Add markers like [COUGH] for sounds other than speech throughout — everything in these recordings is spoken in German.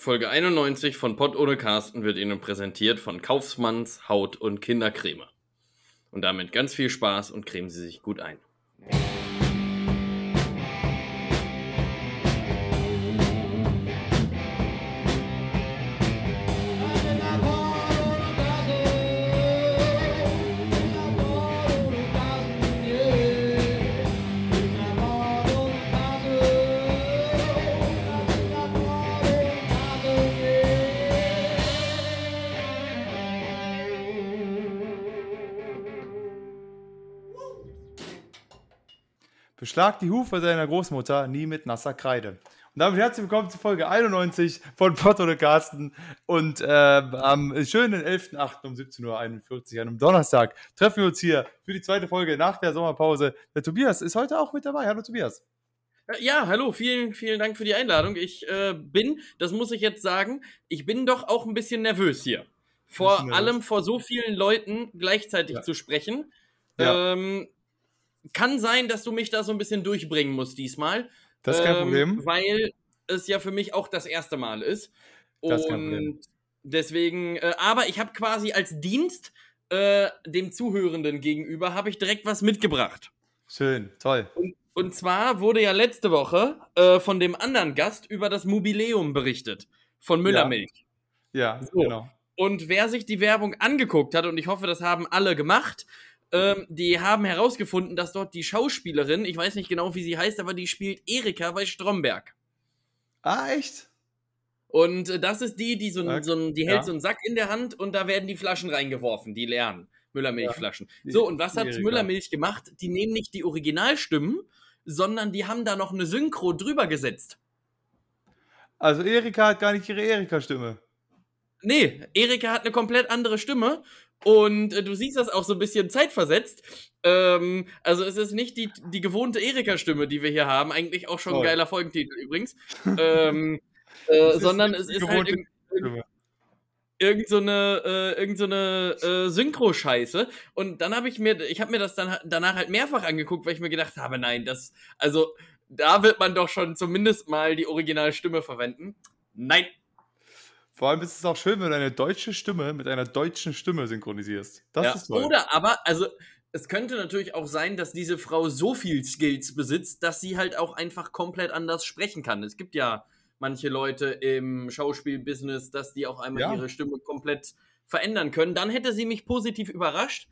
Folge 91 von Pott ohne Carsten wird Ihnen präsentiert von Kaufmanns Haut- und Kindercreme. Und damit ganz viel Spaß und cremen Sie sich gut ein. Beschlag die Hufe seiner Großmutter nie mit nasser Kreide. Und damit herzlich willkommen zu Folge 91 von Pott oder Carsten. Und äh, am schönen 11.08. um 17.41 Uhr, an einem Donnerstag, treffen wir uns hier für die zweite Folge nach der Sommerpause. Der Tobias ist heute auch mit dabei. Hallo Tobias. Ja, hallo, vielen, vielen Dank für die Einladung. Ich äh, bin, das muss ich jetzt sagen, ich bin doch auch ein bisschen nervös hier. Vor nervös. allem vor so vielen Leuten gleichzeitig ja. zu sprechen. Ja. Ähm, kann sein, dass du mich da so ein bisschen durchbringen musst diesmal. Das ist kein ähm, Problem. Weil es ja für mich auch das erste Mal ist. Das ist kein Problem. deswegen, äh, aber ich habe quasi als Dienst äh, dem Zuhörenden gegenüber, habe ich direkt was mitgebracht. Schön, toll. Und, und zwar wurde ja letzte Woche äh, von dem anderen Gast über das Mobileum berichtet. Von Müllermilch. Ja, ja so. genau. Und wer sich die Werbung angeguckt hat, und ich hoffe, das haben alle gemacht, ähm, die haben herausgefunden, dass dort die Schauspielerin, ich weiß nicht genau, wie sie heißt, aber die spielt Erika bei Stromberg. Ah, echt? Und äh, das ist die, die so, okay. so ein, die hält ja. so einen Sack in der Hand und da werden die Flaschen reingeworfen, die leeren Müllermilchflaschen. Ja. So, und was hat Erika. Müllermilch gemacht? Die nehmen nicht die Originalstimmen, sondern die haben da noch eine Synchro drüber gesetzt. Also Erika hat gar nicht ihre Erika-Stimme. Nee, Erika hat eine komplett andere Stimme und äh, du siehst das auch so ein bisschen zeitversetzt. Ähm, also es ist nicht die, die gewohnte Erika-Stimme, die wir hier haben. Eigentlich auch schon ein geiler Folgentitel übrigens. ähm, äh, sondern es ist halt irg irgend so eine, äh, irgend so eine äh, Synchro-Scheiße. Und dann habe ich mir, ich habe mir das dann danach halt mehrfach angeguckt, weil ich mir gedacht habe, nein, das, also da wird man doch schon zumindest mal die Originalstimme verwenden. Nein, vor allem ist es auch schön, wenn du eine deutsche Stimme mit einer deutschen Stimme synchronisierst. Das ja. ist toll. Oder aber, also es könnte natürlich auch sein, dass diese Frau so viel Skills besitzt, dass sie halt auch einfach komplett anders sprechen kann. Es gibt ja manche Leute im Schauspielbusiness, dass die auch einmal ja. ihre Stimme komplett verändern können. Dann hätte sie mich positiv überrascht.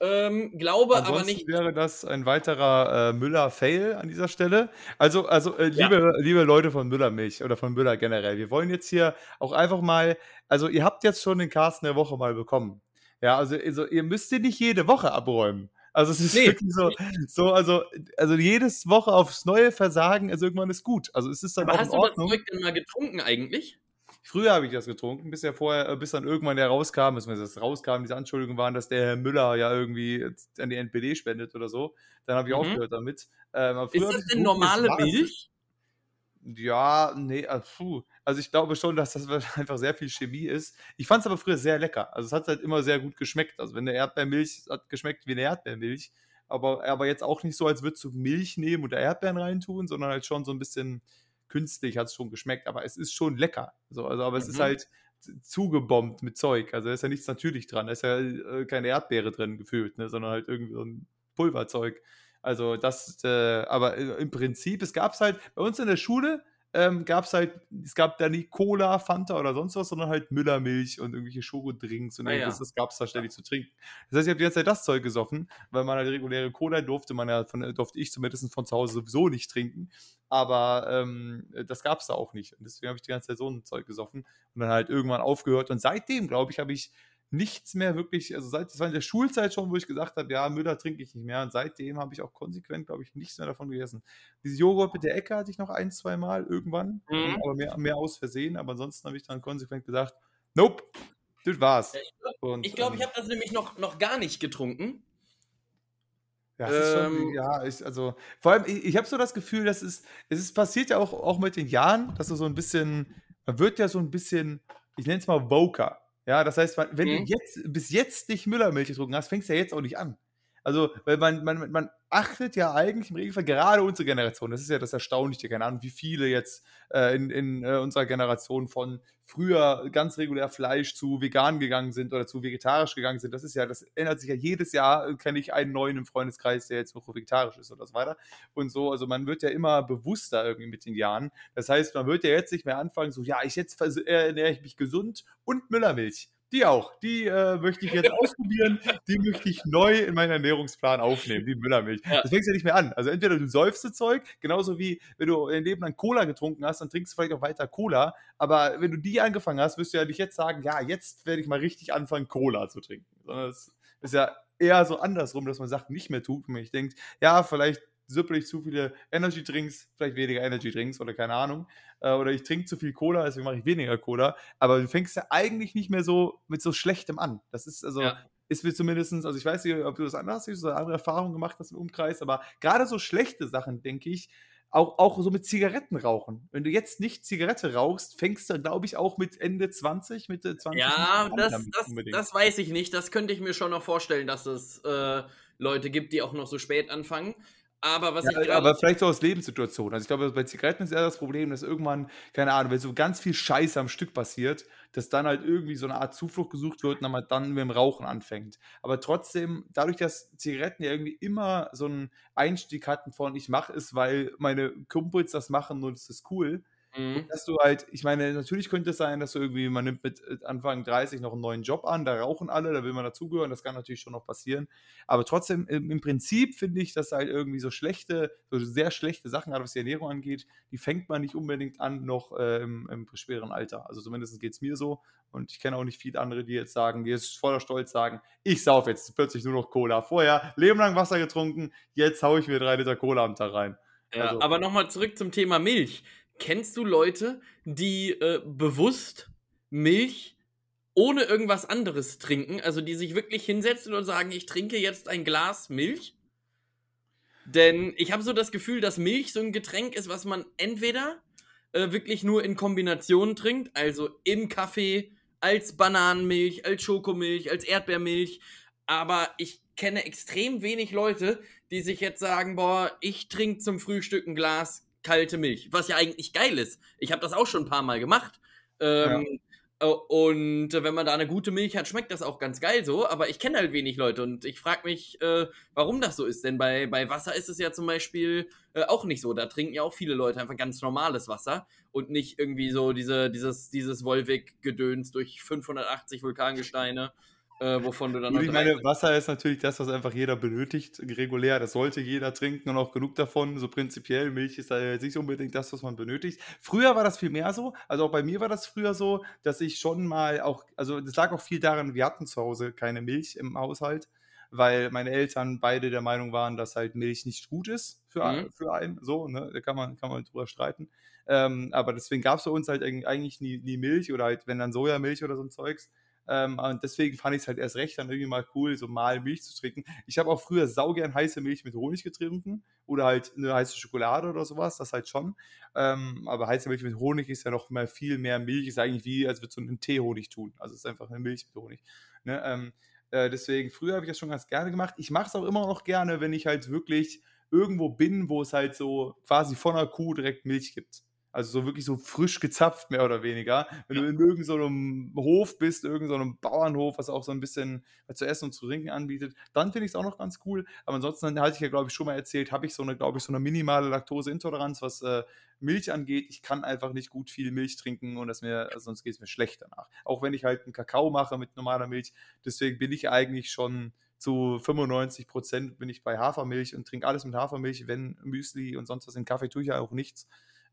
Ähm, glaube Ansonsten aber nicht. wäre das ein weiterer äh, Müller-Fail an dieser Stelle. Also, also äh, liebe, ja. liebe Leute von Müller-Milch oder von Müller generell, wir wollen jetzt hier auch einfach mal, also ihr habt jetzt schon den Carsten der Woche mal bekommen. Ja, also, also ihr müsst ihn nicht jede Woche abräumen. Also es ist nee. wirklich so, so also, also jedes Woche aufs neue Versagen, also irgendwann ist gut. Also es ist dann aber auch hast in Ordnung. du das Zeug denn mal getrunken eigentlich? Früher habe ich das getrunken, bis ja vorher, äh, bis dann irgendwann der rauskam, bis das rauskam, diese Anschuldigungen waren, dass der Herr Müller ja irgendwie an die NPD spendet oder so. Dann habe ich mhm. aufgehört damit. Ähm, ist das denn normale Milch? Ja, nee, also, also ich glaube schon, dass das [LAUGHS] einfach sehr viel Chemie ist. Ich fand es aber früher sehr lecker. Also es hat halt immer sehr gut geschmeckt. Also wenn eine Erdbeermilch hat geschmeckt wie eine Erdbeermilch, aber, aber jetzt auch nicht so, als würdest du Milch nehmen und da Erdbeeren reintun, sondern halt schon so ein bisschen künstlich hat es schon geschmeckt, aber es ist schon lecker. So, also, aber mhm. es ist mhm. halt zugebombt mit Zeug. Also da ist ja nichts natürlich dran. Da ist ja äh, keine Erdbeere drin gefühlt, ne, sondern halt irgendwie so ein Pulverzeug. Also das, äh, aber äh, im Prinzip, es gab es halt bei uns in der Schule, ähm, gab es halt, es gab da nie Cola, Fanta oder sonst was, sondern halt Müllermilch und irgendwelche Schokodrinks und ah, irgendwas, ja. das gab es da ständig zu trinken. Das heißt, ich habe die ganze Zeit das Zeug gesoffen, weil man halt reguläre Cola durfte man ja, von, durfte ich zumindest von zu Hause sowieso nicht trinken, aber ähm, das gab es da auch nicht und deswegen habe ich die ganze Zeit so ein Zeug gesoffen und dann halt irgendwann aufgehört und seitdem, glaube ich, habe ich nichts mehr wirklich, also seit, das war in der Schulzeit schon, wo ich gesagt habe, ja, Müller trinke ich nicht mehr. Und seitdem habe ich auch konsequent, glaube ich, nichts mehr davon gegessen. Diese Joghurt mit der Ecke hatte ich noch ein, zwei Mal irgendwann, mhm. aber mehr, mehr aus Versehen. Aber ansonsten habe ich dann konsequent gesagt, nope, das war's. Ich glaube, ich, glaub, ich ähm habe das nämlich noch, noch gar nicht getrunken. Ja, ähm, schon, ja ich, also vor allem, ich, ich habe so das Gefühl, dass es, es ist, passiert ja auch, auch mit den Jahren, dass du so ein bisschen, man wird ja so ein bisschen, ich nenne es mal Voker. Ja, das heißt, wenn mhm. du jetzt bis jetzt nicht Müllermilch getrunken hast, fängst du ja jetzt auch nicht an. Also, weil man, man, man achtet ja eigentlich im Regelfall gerade unsere Generation, das ist ja das Erstaunliche, keine Ahnung, wie viele jetzt äh, in, in äh, unserer Generation von früher ganz regulär Fleisch zu vegan gegangen sind oder zu vegetarisch gegangen sind. Das ist ja, das ändert sich ja jedes Jahr, äh, kenne ich einen neuen im Freundeskreis, der jetzt noch vegetarisch ist oder so weiter. Und so, also man wird ja immer bewusster irgendwie mit den Jahren. Das heißt, man wird ja jetzt nicht mehr anfangen, so, ja, ich jetzt ernähre ich mich gesund und Müllermilch. Die auch. Die äh, möchte ich jetzt [LAUGHS] ausprobieren. Die möchte ich neu in meinen Ernährungsplan aufnehmen, die Müllermilch. Ja. Das fängst ja nicht mehr an. Also entweder du säufst das Zeug, genauso wie wenn du dein Leben lang Cola getrunken hast, dann trinkst du vielleicht auch weiter Cola. Aber wenn du die angefangen hast, wirst du ja nicht jetzt sagen, ja, jetzt werde ich mal richtig anfangen, Cola zu trinken. Sondern es ist ja eher so andersrum, dass man Sachen nicht mehr tut. Und ich denke, ja, vielleicht süppel ich zu viele Energy Drinks, vielleicht weniger Energy Drinks oder keine Ahnung. Äh, oder ich trinke zu viel Cola, deswegen mache ich weniger Cola. Aber du fängst ja eigentlich nicht mehr so mit so Schlechtem an. Das ist also. Ja. Ist mir zumindest, also ich weiß nicht, ob du das anders hast, oder andere Erfahrungen gemacht hast im Umkreis, aber gerade so schlechte Sachen, denke ich, auch, auch so mit Zigaretten rauchen. Wenn du jetzt nicht Zigarette rauchst, fängst du, glaube ich, auch mit Ende 20, Mitte 20 Ja, an das, das, das, weiß ich nicht. Das könnte ich mir schon noch vorstellen, dass es äh, Leute gibt, die auch noch so spät anfangen. Aber was ja, ich aber vielleicht so aus Lebenssituationen. Also ich glaube, bei Zigaretten ist eher das Problem, dass irgendwann, keine Ahnung, wenn so ganz viel Scheiße am Stück passiert, dass dann halt irgendwie so eine Art Zuflucht gesucht wird und man dann mit dem Rauchen anfängt. Aber trotzdem, dadurch, dass Zigaretten ja irgendwie immer so einen Einstieg hatten von ich mache es, weil meine Kumpels das machen und es ist cool, Mhm. Dass du halt, ich meine, natürlich könnte es sein, dass du irgendwie, man nimmt mit äh, Anfang 30 noch einen neuen Job an, da rauchen alle, da will man dazugehören, das kann natürlich schon noch passieren. Aber trotzdem, im, Prinzip finde ich, dass halt irgendwie so schlechte, so sehr schlechte Sachen, gerade was die Ernährung angeht, die fängt man nicht unbedingt an, noch äh, im, im schweren Alter. Also zumindest geht es mir so. Und ich kenne auch nicht viele andere, die jetzt sagen, die jetzt voller Stolz sagen, ich sauf jetzt plötzlich nur noch Cola. Vorher Leben lang Wasser getrunken, jetzt haue ich mir drei Liter Cola am Tag rein. Ja, also, aber nochmal zurück zum Thema Milch. Kennst du Leute, die äh, bewusst Milch ohne irgendwas anderes trinken? Also die sich wirklich hinsetzen und sagen, ich trinke jetzt ein Glas Milch? Denn ich habe so das Gefühl, dass Milch so ein Getränk ist, was man entweder äh, wirklich nur in Kombination trinkt, also im Kaffee, als Bananenmilch, als Schokomilch, als Erdbeermilch. Aber ich kenne extrem wenig Leute, die sich jetzt sagen, boah, ich trinke zum Frühstück ein Glas kalte Milch, was ja eigentlich geil ist. Ich habe das auch schon ein paar Mal gemacht. Ähm, ja. Äh, und wenn man da eine gute Milch hat, schmeckt das auch ganz geil so, aber ich kenne halt wenig Leute und ich frage mich, äh, warum das so ist. Denn bei, bei Wasser ist es ja zum Beispiel äh, auch nicht so. Da trinken ja auch viele Leute einfach ganz normales Wasser und nicht irgendwie so diese, dieses, dieses Wolwig-Gedöns durch 580 Vulkangesteine äh, wovon du dann Gut, Ich meine, Wasser ist natürlich das, was einfach jeder benötigt, regulär. Das sollte jeder trinken und auch genug davon. So prinzipiell, Milch ist da jetzt nicht unbedingt das, was man benötigt. Früher war das viel mehr so. Also auch bei mir war das früher so, dass ich schon mal auch, also das lag auch viel daran, wir hatten zu Hause keine Milch im Haushalt, weil meine Eltern beide der Meinung waren, dass halt Milch nicht gut ist für, mhm. für einen. So, ne? Da kann man, kann man drüber streiten. Ähm, aber deswegen gab es für uns halt eigentlich nie, nie Milch oder halt, wenn dann Sojamilch oder so ein Zeugs. Ähm, und deswegen fand ich es halt erst recht dann irgendwie mal cool, so mal Milch zu trinken. Ich habe auch früher saugern heiße Milch mit Honig getrunken oder halt eine heiße Schokolade oder sowas, das halt schon. Ähm, aber heiße Milch mit Honig ist ja noch mal viel mehr Milch, ist eigentlich wie, als würdest du einen Tee Honig tun. Also es ist einfach eine Milch mit Honig. Ne? Ähm, äh, deswegen, früher habe ich das schon ganz gerne gemacht. Ich mache es auch immer noch gerne, wenn ich halt wirklich irgendwo bin, wo es halt so quasi von einer Kuh direkt Milch gibt. Also so wirklich so frisch gezapft, mehr oder weniger. Wenn ja. du in irgendeinem so Hof bist, irgendeinem so Bauernhof, was auch so ein bisschen zu essen und zu trinken anbietet, dann finde ich es auch noch ganz cool. Aber ansonsten hatte ich ja, glaube ich, schon mal erzählt, habe ich so eine, glaube ich, so eine minimale Laktoseintoleranz, was äh, Milch angeht. Ich kann einfach nicht gut viel Milch trinken und das mir, also sonst geht es mir schlecht danach. Auch wenn ich halt einen Kakao mache mit normaler Milch. Deswegen bin ich eigentlich schon zu 95 Prozent bin ich bei Hafermilch und trinke alles mit Hafermilch, wenn Müsli und sonst was in Kaffee tue ich ja auch nichts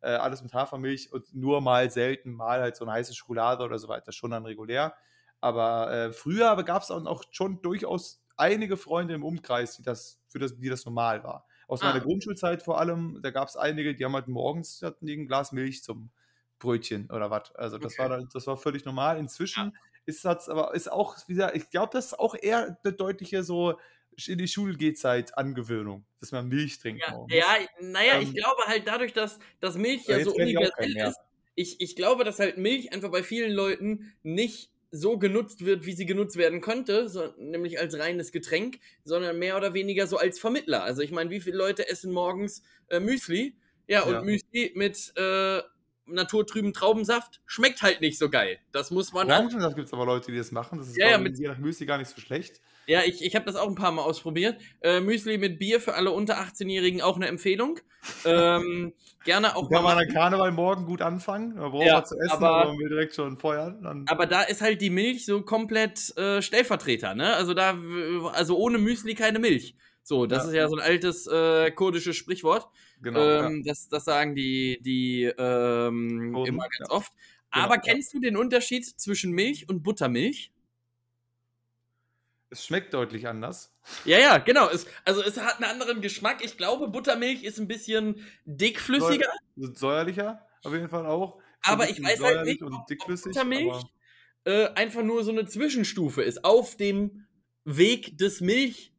äh, alles mit Hafermilch und nur mal selten mal halt so eine heiße Schokolade oder so weiter, schon dann regulär. Aber äh, früher gab es auch schon durchaus einige Freunde im Umkreis, die das, für das, die das normal war. Aus ah. meiner Grundschulzeit vor allem, da gab es einige, die haben halt morgens hatten ein Glas Milch zum Brötchen oder was. Also das okay. war das war völlig normal. Inzwischen ja. ist das aber ist auch wieder, ich glaube, das ist auch eher eine deutliche so in die Schulgehzeit Angewöhnung, dass man Milch trinkt. Ja, ja naja, ähm, ich glaube halt dadurch, dass, dass Milch ja so universell ist. Ich, ich glaube, dass halt Milch einfach bei vielen Leuten nicht so genutzt wird, wie sie genutzt werden könnte, so, nämlich als reines Getränk, sondern mehr oder weniger so als Vermittler. Also ich meine, wie viele Leute essen morgens äh, Müsli? Ja, und Ja. Müsli mit äh, naturtrüben Traubensaft schmeckt halt nicht so geil. Das muss man auch Orangensaft gibt es aber Leute, die das machen. Das ist Ja, ja, mit- je nach Müsli gar nicht so schlecht. Ja, ich, ich habe das auch ein paar Mal ausprobiert. Äh, Müsli mit Bier für alle unter 18-Jährigen auch eine Empfehlung. [LAUGHS] Ähm, gerne auch Kann man an Karneval morgen gut anfangen. Da braucht Ja, man zu essen, aber- aber man will direkt schon feuern. Dann Aber da ist halt die Milch so komplett äh, Stellvertreter, ne? Also da, also ohne Müsli keine Milch. So, das Ja. ist ja so ein altes äh, kurdisches Sprichwort. genau. ähm, das, das sagen die, die ähm, Kurden, immer ganz ja. oft. Genau, Aber ja. kennst du den Unterschied zwischen Milch und Buttermilch? Es schmeckt deutlich anders. Ja, ja, genau. Es, also es hat einen anderen Geschmack. Ich glaube, Buttermilch ist ein bisschen dickflüssiger. Säu- Säuerlicher auf jeden Fall auch. Aber ich weiß halt nicht, ob-. Buttermilch äh, einfach nur so eine Zwischenstufe ist auf dem Weg des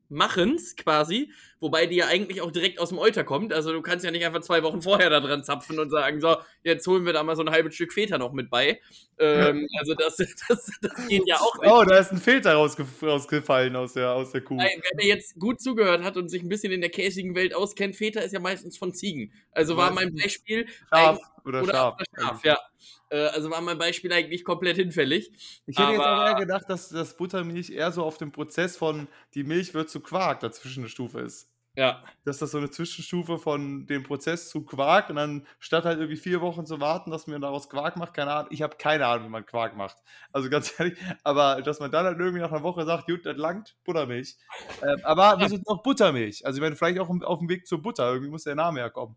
Milchmachens quasi, wobei die ja eigentlich auch direkt aus dem Euter kommt. Also du kannst ja nicht einfach zwei Wochen vorher da dran zapfen und sagen, so, jetzt holen wir da mal so ein halbes Stück Feta noch mit bei. Ähm, also das, [LAUGHS] das, das geht ja auch nicht. Oh, da ist ein Filter rausgef rausgefallen aus der, aus der Kuh. Ey, Wer jetzt gut zugehört hat und sich ein bisschen in der käsigen Welt auskennt, Feta ist ja meistens von Ziegen. Also war mein. Beispiel Schaf oder, oder Schaf. auch das Schaf, ja. Äh, Also war mein Beispiel eigentlich komplett hinfällig. Ich hätte jetzt Aber- aber eher gedacht, dass das Buttermilch eher so auf dem Prozess von die Milch wird zu Quark dazwischen eine Stufe ist. Ja. Dass das so eine Zwischenstufe von dem Prozess zu Quark und dann statt halt irgendwie vier Wochen zu warten, dass man daraus Quark macht, keine Ahnung, ich habe keine Ahnung, wie man Quark macht. Also ganz [LAUGHS] ehrlich, aber dass man dann halt irgendwie nach einer Woche sagt, gut, das langt, Buttermilch. Ähm, aber wieso noch Buttermilch? Also ich meine, vielleicht auch auf dem Weg zur Butter, irgendwie muss der Name herkommen.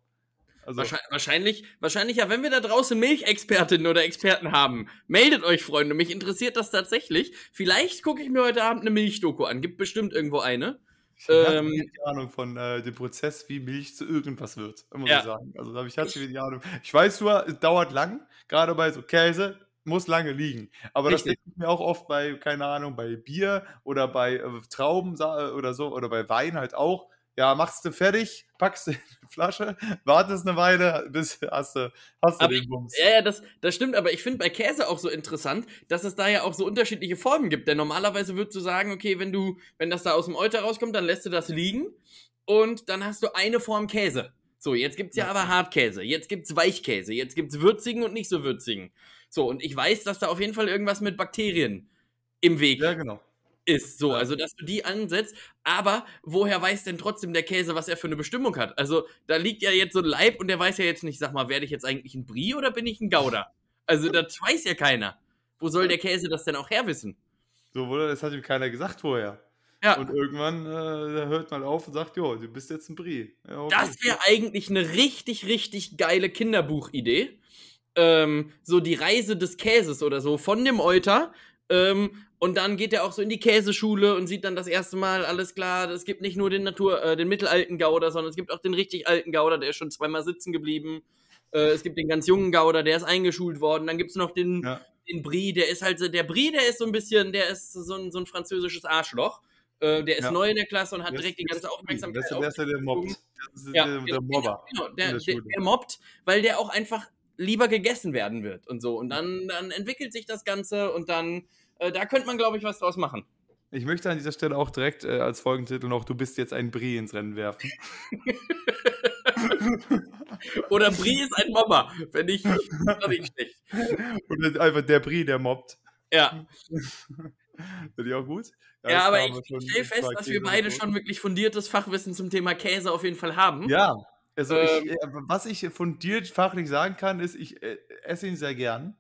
Also, Wahrscheinlich, wahrscheinlich, ja, wenn wir da draußen Milchexpertinnen oder Experten haben, meldet euch, Freunde. Mich interessiert das tatsächlich. Vielleicht gucke ich mir heute Abend eine Milchdoku an. Gibt bestimmt irgendwo eine. ich habe ähm, keine Ahnung von äh, dem Prozess, wie Milch zu irgendwas wird, muss Ja. ich sagen. Also da habe ich herzlich wenig Ahnung. Ich weiß nur, es dauert lang, gerade bei so Käse, muss lange liegen. Aber das Richtig. denke ich mir auch oft bei, keine Ahnung, bei Bier oder bei äh, Trauben oder so oder bei Wein halt auch. Ja, machst du fertig, packst du in eine Flasche, wartest eine Weile, bis hast du, hast du Aber den Bums. Ja, ja, das, das stimmt, aber ich finde bei Käse auch so interessant, dass es da ja auch so unterschiedliche Formen gibt. Denn normalerweise würdest du sagen, okay, wenn du, wenn das da aus dem Euter rauskommt, dann lässt du das liegen und dann hast du eine Form Käse. So, jetzt gibt's ja Ja. aber Hartkäse, jetzt gibt's Weichkäse, jetzt gibt's würzigen und nicht so würzigen. So, und ich weiß, dass da auf jeden Fall irgendwas mit Bakterien im Weg Ja, genau. Ist. So, also dass du die ansetzt, aber woher weiß denn trotzdem der Käse, was er für eine Bestimmung hat? Also, da liegt ja jetzt so ein Leib und der weiß ja jetzt nicht, sag mal, werde ich jetzt eigentlich ein Brie oder bin ich ein Gouda? Also, das weiß ja keiner. Wo soll der Käse das denn auch herwissen? So wurde, das hat ihm keiner gesagt vorher. Ja, Und irgendwann äh, hört man auf und sagt, jo, du bist jetzt ein Brie. Ja, okay. das wäre eigentlich eine richtig, richtig geile Kinderbuchidee. Ähm, so die Reise des Käses oder so von dem Euter. Ähm, und dann geht er auch so in die Käseschule und sieht dann das erste Mal, alles klar, es gibt nicht nur den Natur, äh, den mittelalten Gouda, sondern es gibt auch den richtig alten Gouda, der ist schon zweimal sitzen geblieben. Äh, es gibt den ganz jungen Gouda, der ist eingeschult worden. Dann gibt es noch den, Ja. den Brie, der ist halt so, der Brie, der ist so ein bisschen, der ist so ein, so ein französisches Arschloch. Äh, der ist Ja. neu in der Klasse und hat Der direkt die ganze Das Aufmerksamkeit der, ist der, der mobbt. Das ist Ja, der, der genau, Mobber. Genau, der, der der mobbt, weil der auch einfach lieber gegessen werden wird und so. Und dann, dann entwickelt sich das Ganze und dann, äh, da könnte man, glaube ich, was draus machen. Ich möchte an dieser Stelle auch direkt äh, als Folgentitel noch Du bist jetzt ein Brie ins Rennen werfen. [LAUGHS] Oder Brie ist ein Mobber, finde ich nicht schlecht. Dann einfach der Brie, der mobbt. Ja, [LAUGHS] Finde ich auch gut. ja, das aber ich stelle fest, dass wir beide schon wirklich fundiertes Fachwissen zum Thema Käse auf jeden Fall haben. Ja, also Ähm. ich, äh, was ich fundiert fachlich sagen kann, ist, ich äh, esse ihn sehr gern.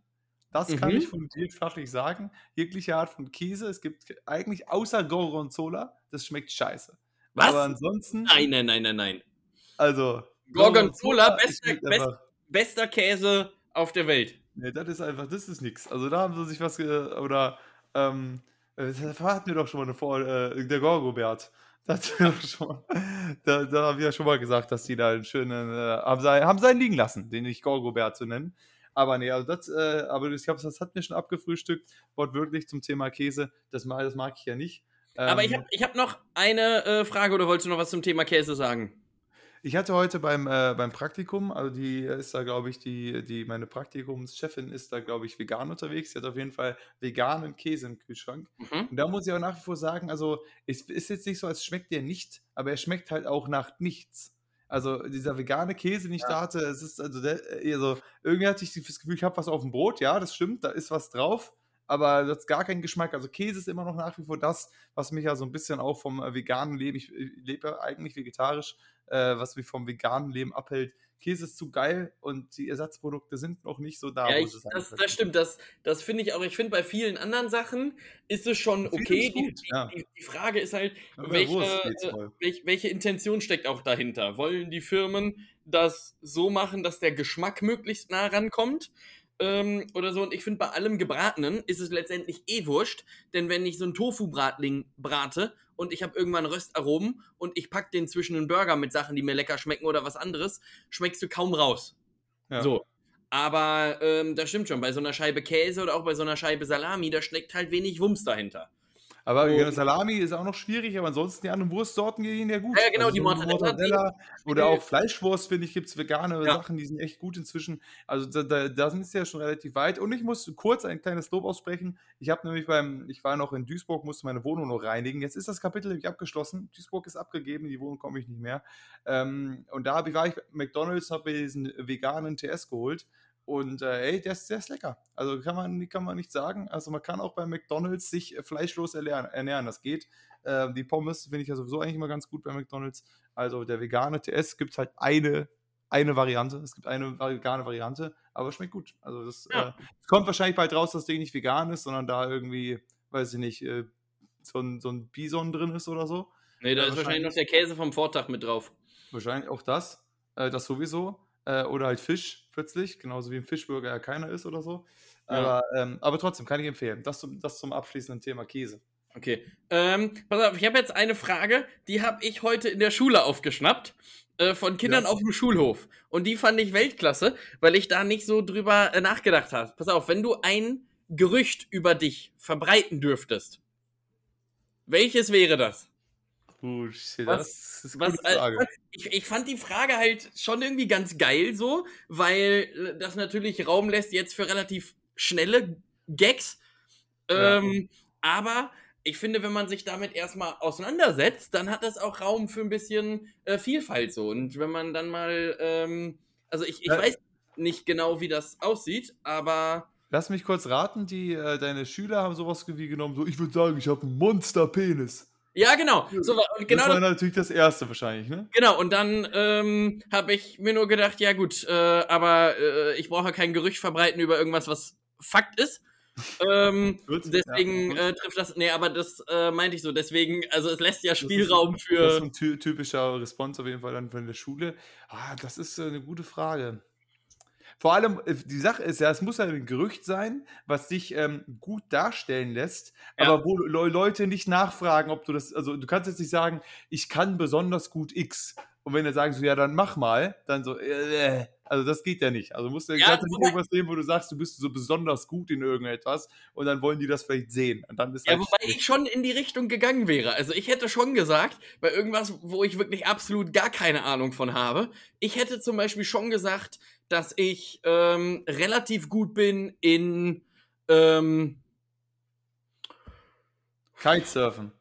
Das kann Mhm. ich fundiert fachlich sagen. Jegliche Art von Käse. Es gibt eigentlich außer Gorgonzola, das schmeckt scheiße. Was? Aber ansonsten, Nein, nein, nein, nein, nein. also. Gorgonzola, bester- best- Bester Käse auf der Welt. Nee, das ist einfach, das ist nix. Also da haben sie sich was, ge oder, ähm, äh, das hatten wir doch schon mal eine Vor äh, der Gorgobert. Das da, da haben wir ja schon mal gesagt, dass die da einen schönen, äh, haben, sie, haben sie einen liegen lassen, den nicht Gorgobert zu nennen. Aber nee, also das, äh, aber ich glaube, das hat mir schon abgefrühstückt, wortwörtlich zum Thema Käse. Das, mag- das mag ich ja nicht. Aber ich Ähm, habe ich hab noch eine äh, Frage oder wolltest du noch was zum Thema Käse sagen? Ich hatte heute beim, äh, beim Praktikum, also die ist da, glaube ich, die, die, meine Praktikumschefin ist da, glaube ich, vegan unterwegs. Sie hat auf jeden Fall veganen Käse im Kühlschrank. Mhm. Und da muss ich auch nach wie vor sagen, also es ist jetzt nicht so, als schmeckt der nicht, aber er schmeckt halt auch nach nichts. Also dieser vegane Käse, den ich Ja. da hatte, es ist also, der, also irgendwie hatte ich das Gefühl, ich habe was auf dem Brot, ja, das stimmt, da ist was drauf, aber das hat gar keinen Geschmack. Also Käse ist immer noch nach wie vor das, was mich ja so ein bisschen auch vom äh, veganen Leben, ich, ich lebe ja eigentlich vegetarisch, äh, was mich vom veganen Leben abhält. Käse ist zu geil und die Ersatzprodukte sind noch nicht so da. Ja, ich, das, das stimmt. Das, das finde ich auch. Ich finde, bei vielen anderen Sachen ist es schon okay. ist Die, gut, die, ja. die, die Frage ist halt, welche, äh, voll. welch, welche Intention steckt auch dahinter? Wollen die Firmen das so machen, dass der Geschmack möglichst nah rankommt? Ähm, oder so. Und ich finde, bei allem Gebratenen ist es letztendlich eh wurscht, denn wenn ich so einen Tofu-Bratling brate und ich habe irgendwann Röstaromen und ich pack den zwischen einen Burger mit Sachen, die mir lecker schmecken oder was anderes, schmeckst du kaum raus. Ja. So. Aber ähm, das stimmt schon, bei so einer Scheibe Käse oder auch bei so einer Scheibe Salami, da steckt halt wenig Wumms dahinter. Aber genau, Salami ist auch noch schwierig, aber ansonsten die anderen Wurstsorten gehen ja gut. Ja, genau, also die so Mortadella, Mortadella die- oder auch Fleischwurst, finde ich, gibt es vegane Ja. Sachen, die sind echt gut inzwischen. Also da, da, da sind sie ja schon relativ weit. Und ich muss kurz ein kleines Lob aussprechen. Ich habe nämlich beim, ich war noch in Duisburg, musste meine Wohnung noch reinigen. Jetzt ist das Kapitel nämlich abgeschlossen. Duisburg ist abgegeben, in die Wohnung komme ich nicht mehr. Ähm, und da ich, war ich bei McDonalds, habe mir diesen veganen TS geholt. Und äh, ey, der ist, der ist lecker. Also kann man, kann man nicht sagen. Also man kann auch bei McDonalds sich äh, fleischlos ernähren. Das geht. Ähm, die Pommes finde ich ja sowieso eigentlich immer ganz gut bei McDonalds. Also der vegane TS gibt halt eine, eine Variante. Es gibt eine vegane Variante, aber schmeckt gut. Also das Ja. äh, es kommt wahrscheinlich bald raus, dass das Ding nicht vegan ist, sondern da irgendwie, weiß ich nicht, äh, so ein, so ein Bison drin ist oder so. Nee, da Ja, ist wahrscheinlich noch der Käse vom Vortag mit drauf. Wahrscheinlich auch das. Äh, das sowieso. Äh, oder halt Fisch plötzlich, genauso wie im Fischburger ja keiner ist oder so. Ja. Aber, ähm, aber trotzdem kann ich empfehlen. Das zum, das zum abschließenden Thema Käse. Okay. Ähm, pass auf, ich habe jetzt eine Frage, die habe ich heute in der Schule aufgeschnappt. Äh, von Kindern Ja. auf dem Schulhof. Und die fand ich Weltklasse, weil ich da nicht so drüber äh, nachgedacht habe. Pass auf, wenn du ein Gerücht über dich verbreiten dürftest, welches wäre das? Gut, das Was- ist Was, äh, ich, ich fand die Frage halt schon irgendwie ganz geil so, weil äh, das natürlich Raum lässt jetzt für relativ schnelle Gags. Ja. Ähm, Aber ich finde, wenn man sich damit erstmal auseinandersetzt, dann hat das auch Raum für ein bisschen äh, Vielfalt so. Und wenn man dann mal, ähm, also ich, ich Ja. weiß nicht genau, wie das aussieht, aber Lass mich kurz raten, die, äh, deine Schüler haben sowas wie genommen, so, ich würde sagen, ich habe einen Monsterpenis. Ja, genau. So, war- und genau das war natürlich das erste wahrscheinlich, ne? Genau, und dann ähm, habe ich mir nur gedacht, ja gut, äh, aber äh, ich brauche kein Gerücht verbreiten über irgendwas, was Fakt ist. [LAUGHS] Ähm, deswegen äh, trifft das, nee, aber das äh, meinte ich so, deswegen, also es lässt ja Spielraum Das ist für, ein ty typischer Response auf jeden Fall dann von der Schule. Ah, das ist äh, eine gute Frage. Vor allem, äh, die Sache ist ja, es muss ja ein Gerücht sein, was dich ähm, gut darstellen lässt, Ja. aber wo Le Leute nicht nachfragen, ob du das, also du kannst jetzt nicht sagen, ich kann besonders gut X. Und wenn er sagen so, ja, dann mach mal, dann so, äh, also das geht ja nicht. Also musst du Ja, du nicht irgendwas nehmen, wo du sagst, du bist so besonders gut in irgendetwas und dann wollen die das vielleicht sehen. Und dann ist ja, halt wobei ich schon in die Richtung gegangen wäre. Also ich hätte schon gesagt, bei irgendwas, wo ich wirklich absolut gar keine Ahnung von habe, ich hätte zum Beispiel schon gesagt, dass ich ähm, relativ gut bin in, ähm, Kitesurfen.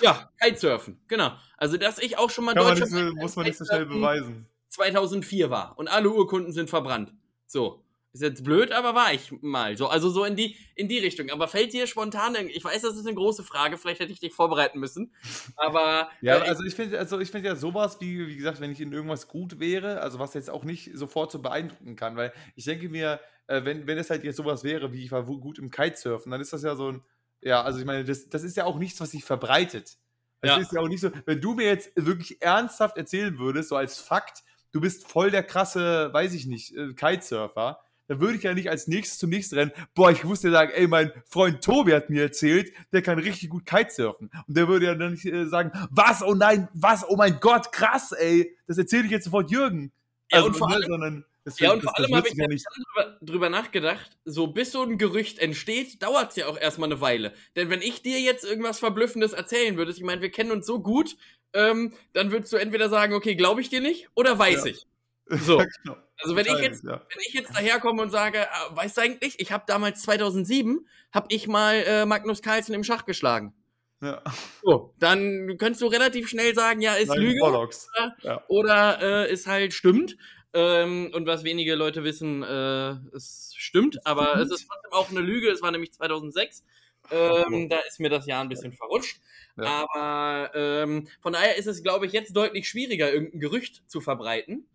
ja, Kitesurfen, genau. Also dass ich auch schon mal Kann man deutscher nicht so, Meister muss man nicht so schnell beweisen. 2004 war und alle Urkunden sind verbrannt. So. Ist jetzt blöd, aber war ich mal. So, also so in die, in die Richtung. Aber fällt dir spontan, ich weiß, das ist eine große Frage, vielleicht hätte ich dich vorbereiten müssen. Aber [LAUGHS] Ja, äh, also ich finde also ich finde ja sowas, wie, wie gesagt, wenn ich in irgendwas gut wäre, also was jetzt auch nicht sofort so beeindrucken kann, weil ich denke mir, äh, wenn, wenn es halt jetzt sowas wäre, wie ich war gut im Kitesurfen, dann ist das ja so ein, ja, also ich meine, das, das ist ja auch nichts, was sich verbreitet. Es Ja. ist ja auch nicht so, wenn du mir jetzt wirklich ernsthaft erzählen würdest, so als Fakt, du bist voll der krasse, weiß ich nicht, äh, Kitesurfer, dann würde ich ja nicht als nächstes zum nächsten rennen, boah, ich muss dir sagen, ey, mein Freund Tobi hat mir erzählt, der kann richtig gut Kitesurfen. Und der würde ja dann nicht äh, sagen, was, oh nein, was, oh mein Gott, krass, ey, das erzähle ich jetzt sofort Jürgen. Ja, und vor ne, allem- sondern das, ja, und das, vor allem habe ich ja ja nicht. drüber, drüber nachgedacht, so bis so ein Gerücht entsteht, dauert es ja auch erstmal eine Weile. Denn wenn ich dir jetzt irgendwas Verblüffendes erzählen würde, ich meine, wir kennen uns so gut, ähm, dann würdest du entweder sagen, okay, glaube ich dir nicht oder weiß Ja. ich. So. [LAUGHS] genau. Also wenn ich jetzt, ja. wenn ich jetzt daherkomme und sage, äh, weißt du eigentlich, ich habe damals 2007, habe ich mal äh, Magnus Carlsen im Schach geschlagen. Ja. So, dann könntest du relativ schnell sagen, ja, ist Nein, Lüge Bollocks. Ja. oder äh, ist halt stimmt. Ähm, und was wenige Leute wissen, äh, es stimmt, aber [LAUGHS] es ist trotzdem auch eine Lüge. Es war nämlich 2006. Ähm, da ist mir das Jahr ein bisschen verrutscht. Ja. Aber ähm, von daher ist es, glaube ich, jetzt deutlich schwieriger, irgendein Gerücht zu verbreiten.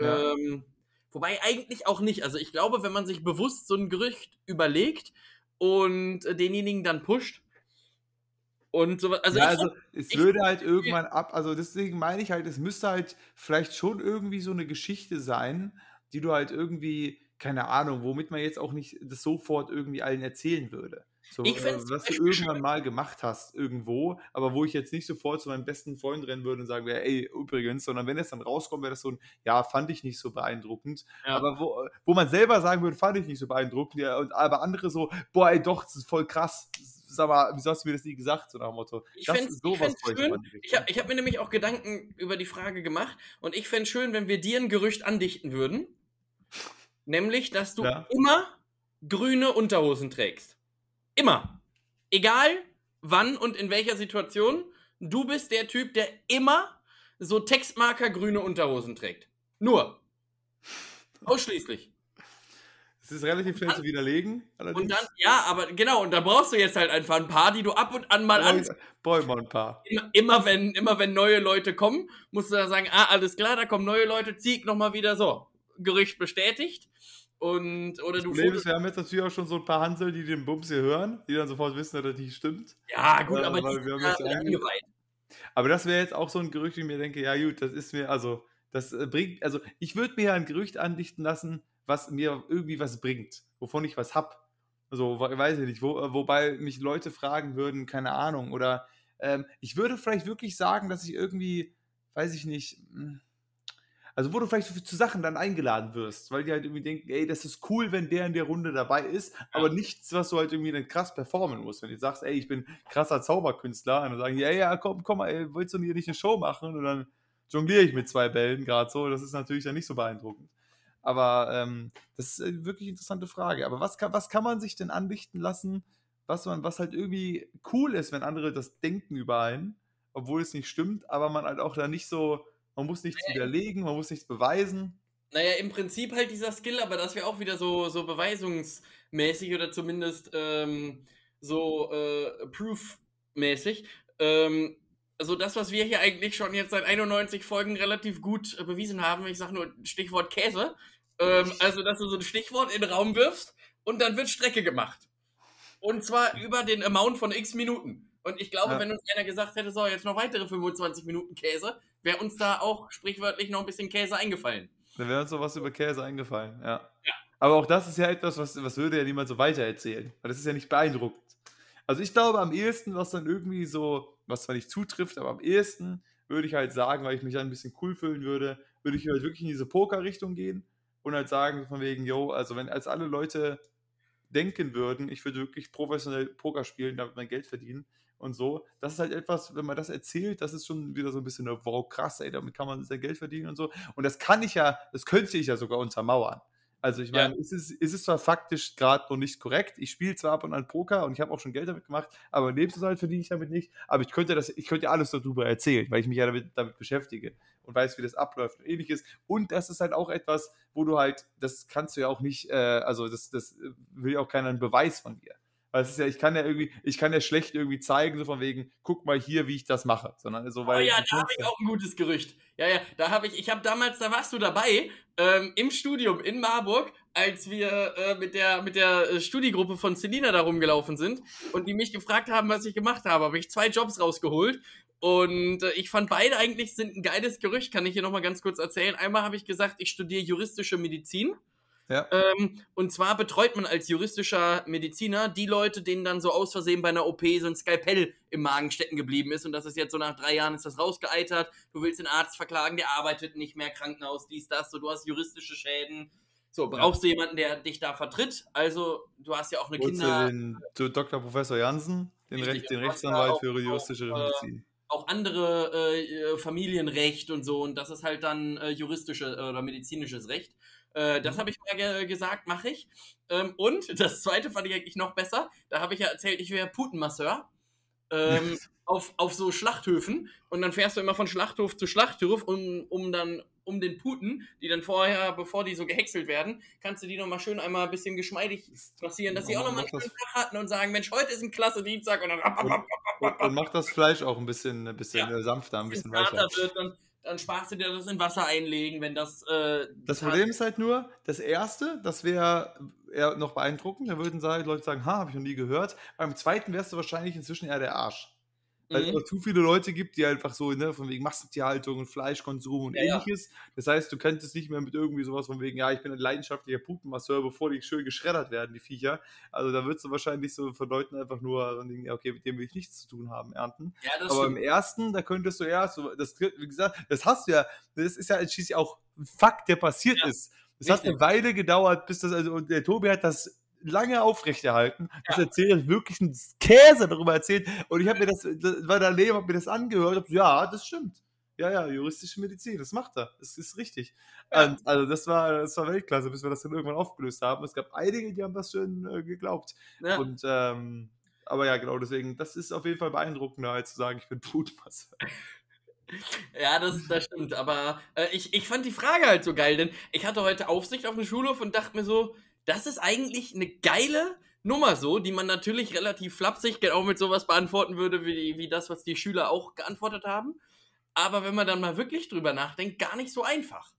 Ja. Ähm, wobei eigentlich auch nicht. Also ich glaube, wenn man sich bewusst so ein Gerücht überlegt und denjenigen dann pusht und sowas. Also, ja, also es ich- würde halt [LAUGHS] irgendwann ab, also deswegen meine ich halt, es müsste halt vielleicht schon irgendwie so eine Geschichte sein, die du halt irgendwie, keine Ahnung, womit man jetzt auch nicht das sofort irgendwie allen erzählen würde. So, Ich äh, was du irgendwann mal gemacht hast irgendwo, aber wo ich jetzt nicht sofort zu meinem besten Freund rennen würde und sagen wäre, ey, übrigens, sondern wenn es dann rauskommt, wäre das so ein, ja, fand ich nicht so beeindruckend. Ja. Aber wo, wo man selber sagen würde, fand ich nicht so beeindruckend, ja, und aber andere so, boah, ey, doch, das ist voll krass. Sag mal, wieso hast du mir das nie gesagt? So nach dem Motto. Ich ich sowas bräuchte schön. Ich habe ich hab mir nämlich auch Gedanken über die Frage gemacht und ich fände schön, wenn wir dir ein Gerücht andichten würden. Nämlich, dass du Ja. immer grüne Unterhosen trägst. Immer. Egal wann und in welcher Situation. Du bist der Typ, der immer so Textmarker grüne Unterhosen trägt. Nur. Ausschließlich. Es ist relativ schnell zu widerlegen. Und Allerdings. dann, ja, aber genau, und da brauchst du jetzt halt einfach ein paar, die du ab und an mal. Boy, mal ein paar. immer, immer wenn immer wenn neue Leute kommen, musst du da sagen, ah, alles klar, da kommen neue Leute, zieh ich nochmal wieder so. Gerücht bestätigt. Und, oder Das du Problem ist, wir haben jetzt natürlich auch schon so ein paar Hansel, die den Bums hier hören, die dann sofort wissen, dass das nicht stimmt. Ja, gut, Ja, aber die wir haben ja eingeweiht. Aber das wäre jetzt auch so ein Gerücht, wie ich mir denke, ja gut, das ist mir, also, das äh, bringt, also ich würde mir ja ein Gerücht andichten lassen, was mir irgendwie was bringt, wovon ich was hab. Also, we- weiß ich nicht, wo, äh, wobei mich Leute fragen würden, keine Ahnung, oder ähm, ich würde vielleicht wirklich sagen, dass ich irgendwie, weiß ich nicht, mh, also wo du vielleicht zu Sachen dann eingeladen wirst, weil die halt irgendwie denken, ey, das ist cool, wenn der in der Runde dabei ist, aber nichts, was du halt irgendwie dann krass performen musst. Wenn du sagst, ey, ich bin krasser Zauberkünstler, und dann sagen, die, ja, ja, komm, komm mal, ey, willst du hier nicht eine Show machen? Und dann jongliere ich mit zwei Bällen gerade so, das ist natürlich dann nicht so beeindruckend. Aber ähm, das ist eine wirklich interessante Frage. Aber was kann, was kann man sich denn andichten lassen, was, man, was halt irgendwie cool ist, wenn andere das denken über einen, obwohl es nicht stimmt, aber man halt auch da nicht so, man muss nichts widerlegen, man muss nichts beweisen. Naja, im Prinzip halt dieser Skill, aber das wäre auch wieder so, so beweisungsmäßig oder zumindest ähm, so äh, proof-mäßig. Ähm, also das, was wir hier eigentlich schon jetzt seit 91 Folgen relativ gut äh, bewiesen haben, ich sage nur Stichwort Käse, ähm, also dass du so ein Stichwort in den Raum wirfst und dann wird Strecke gemacht. Und zwar über den Amount von x Minuten. Und ich glaube, Ja. wenn uns einer gesagt hätte, so, jetzt noch weitere 25 Minuten Käse, wäre uns da auch sprichwörtlich noch ein bisschen Käse eingefallen. Da wäre uns sowas über Käse eingefallen, ja. Aber auch das ist ja etwas, was, was würde ja niemand so weitererzählen. Weil das ist ja nicht beeindruckend. Also ich glaube am ehesten, was dann irgendwie so, was zwar nicht zutrifft, aber am ehesten würde ich halt sagen, weil ich mich dann ein bisschen cool fühlen würde, würde ich halt wirklich in diese Poker-Richtung gehen und halt sagen, von wegen, yo, also wenn als alle Leute denken würden, ich würde wirklich professionell Poker spielen, damit mein Geld verdienen und so, das ist halt etwas, wenn man das erzählt, das ist schon wieder so ein bisschen, wow, krass, ey, damit kann man sein Geld verdienen und so. Und das kann ich ja, das könnte ich ja sogar untermauern. Also ich Ja. meine, es, ist, es ist zwar faktisch gerade noch nicht korrekt, ich spiele zwar ab und an Poker und ich habe auch schon Geld damit gemacht, aber Lebensunterhalt verdiene ich damit nicht, aber ich könnte das, ich könnte ja alles darüber erzählen, weil ich mich ja damit, damit beschäftige und weiß, wie das abläuft und ähnliches. Und das ist halt auch etwas, wo du halt, das kannst du ja auch nicht, äh, also das, das will ja auch keiner einen Beweis von dir. Weil es ist ja, ich kann ja irgendwie, ich kann ja schlecht irgendwie zeigen, so von wegen, guck mal hier, wie ich das mache. Sondern so, Oh weil ja, du da habe ich ja- auch ein gutes Gerücht. Ja, ja, da habe ich, ich habe damals, da warst du dabei, ähm, im Studium in Marburg, als wir äh, mit der, mit der äh, Studiegruppe von Selina da rumgelaufen sind und die mich gefragt haben, was ich gemacht habe, habe ich zwei Jobs rausgeholt. Und äh, ich fand beide eigentlich sind ein geiles Gerücht, kann ich hier nochmal ganz kurz erzählen. Einmal habe ich gesagt, ich studiere juristische Medizin. Ja. Ähm, und zwar betreut man als juristischer Mediziner die Leute, denen dann so aus Versehen bei einer OP so ein Skalpell im Magen stecken geblieben ist und das ist jetzt so nach drei Jahren ist das rausgeeitert. Du willst den Arzt verklagen, der arbeitet nicht mehr, Krankenhaus, dies, das, so du hast juristische Schäden. So, brauchst du jemanden, der dich da vertritt? Also, du hast ja auch eine Holst du Kinder. den Dr. Professor Jansen, den, Richtig, Recht, den Rechtsanwalt auch- für juristische auch, äh, Medizin. auch andere äh, Familienrecht und so und das ist halt dann äh, juristische oder medizinisches Recht. Äh, das mhm. habe ich mal ge gesagt, mache ich. Ähm, und [LAUGHS] das zweite fand ich eigentlich noch besser. Da habe ich ja erzählt, ich wäre Putenmasseur. Ähm, [LAUGHS] auf, auf so Schlachthöfen und dann fährst du immer von Schlachthof zu Schlachthof, um, um dann um den Puten, die dann vorher, bevor die so gehäckselt werden, kannst du die nochmal schön einmal ein bisschen geschmeidig passieren, dass sie auch nochmal einen schönen Tag hatten und sagen, Mensch, heute ist ein klasse Dienstag und dann und, [LAUGHS] und macht das Fleisch auch ein bisschen, ein bisschen ja. sanfter, ein bisschen weicher. Wird, dann, dann sparst du dir das in Wasser einlegen, wenn das. Äh, das Problem ist halt nur, das erste, das wäre eher noch beeindruckend. Da würden Leute sagen, ha, habe ich noch nie gehört. Beim zweiten wärst du wahrscheinlich inzwischen eher der Arsch. Weil es mhm. zu viele Leute gibt, die einfach so, ne, von wegen Massentierhaltung und Fleischkonsum und ja, ähnliches. Ja. Das heißt, du könntest nicht mehr mit irgendwie sowas von wegen, ja, ich bin ein leidenschaftlicher Putenmasseur, bevor die schön geschreddert werden, die Viecher. Also da würdest du wahrscheinlich so von Leuten einfach nur denken, okay, mit dem will ich nichts zu tun haben, ernten. Ja, Aber stimmt. im ersten, da könntest du ja, so, das, wie gesagt, das hast du ja, das ist ja schließlich auch ein Fakt, der passiert ist. Es hat eine Weile gedauert, bis das, also, und der Tobi hat das lange aufrechterhalten. Das ja. erzählt wirklich ein Käse darüber erzählt. Und ich habe mir das, das war daneben, habe mir das angehört. Hab, ja, das stimmt. Ja, ja, juristische Medizin, das macht er. Das ist richtig. Ja. Und, also das war, das war Weltklasse, bis wir das dann irgendwann aufgelöst haben. Es gab einige, die haben das schön äh, geglaubt. Ja. Und ähm, aber ja, genau, deswegen, das ist auf jeden Fall beeindruckender, als zu sagen, ich bin Blutmasse. [LAUGHS] Ja, das, das stimmt. Aber äh, ich, ich fand die Frage halt so geil, denn ich hatte heute Aufsicht auf dem Schulhof und dachte mir so, das ist eigentlich eine geile Nummer so, die man natürlich relativ flapsig genau mit sowas beantworten würde, wie, wie das, was die Schüler auch geantwortet haben. Aber wenn man dann mal wirklich drüber nachdenkt, gar nicht so einfach.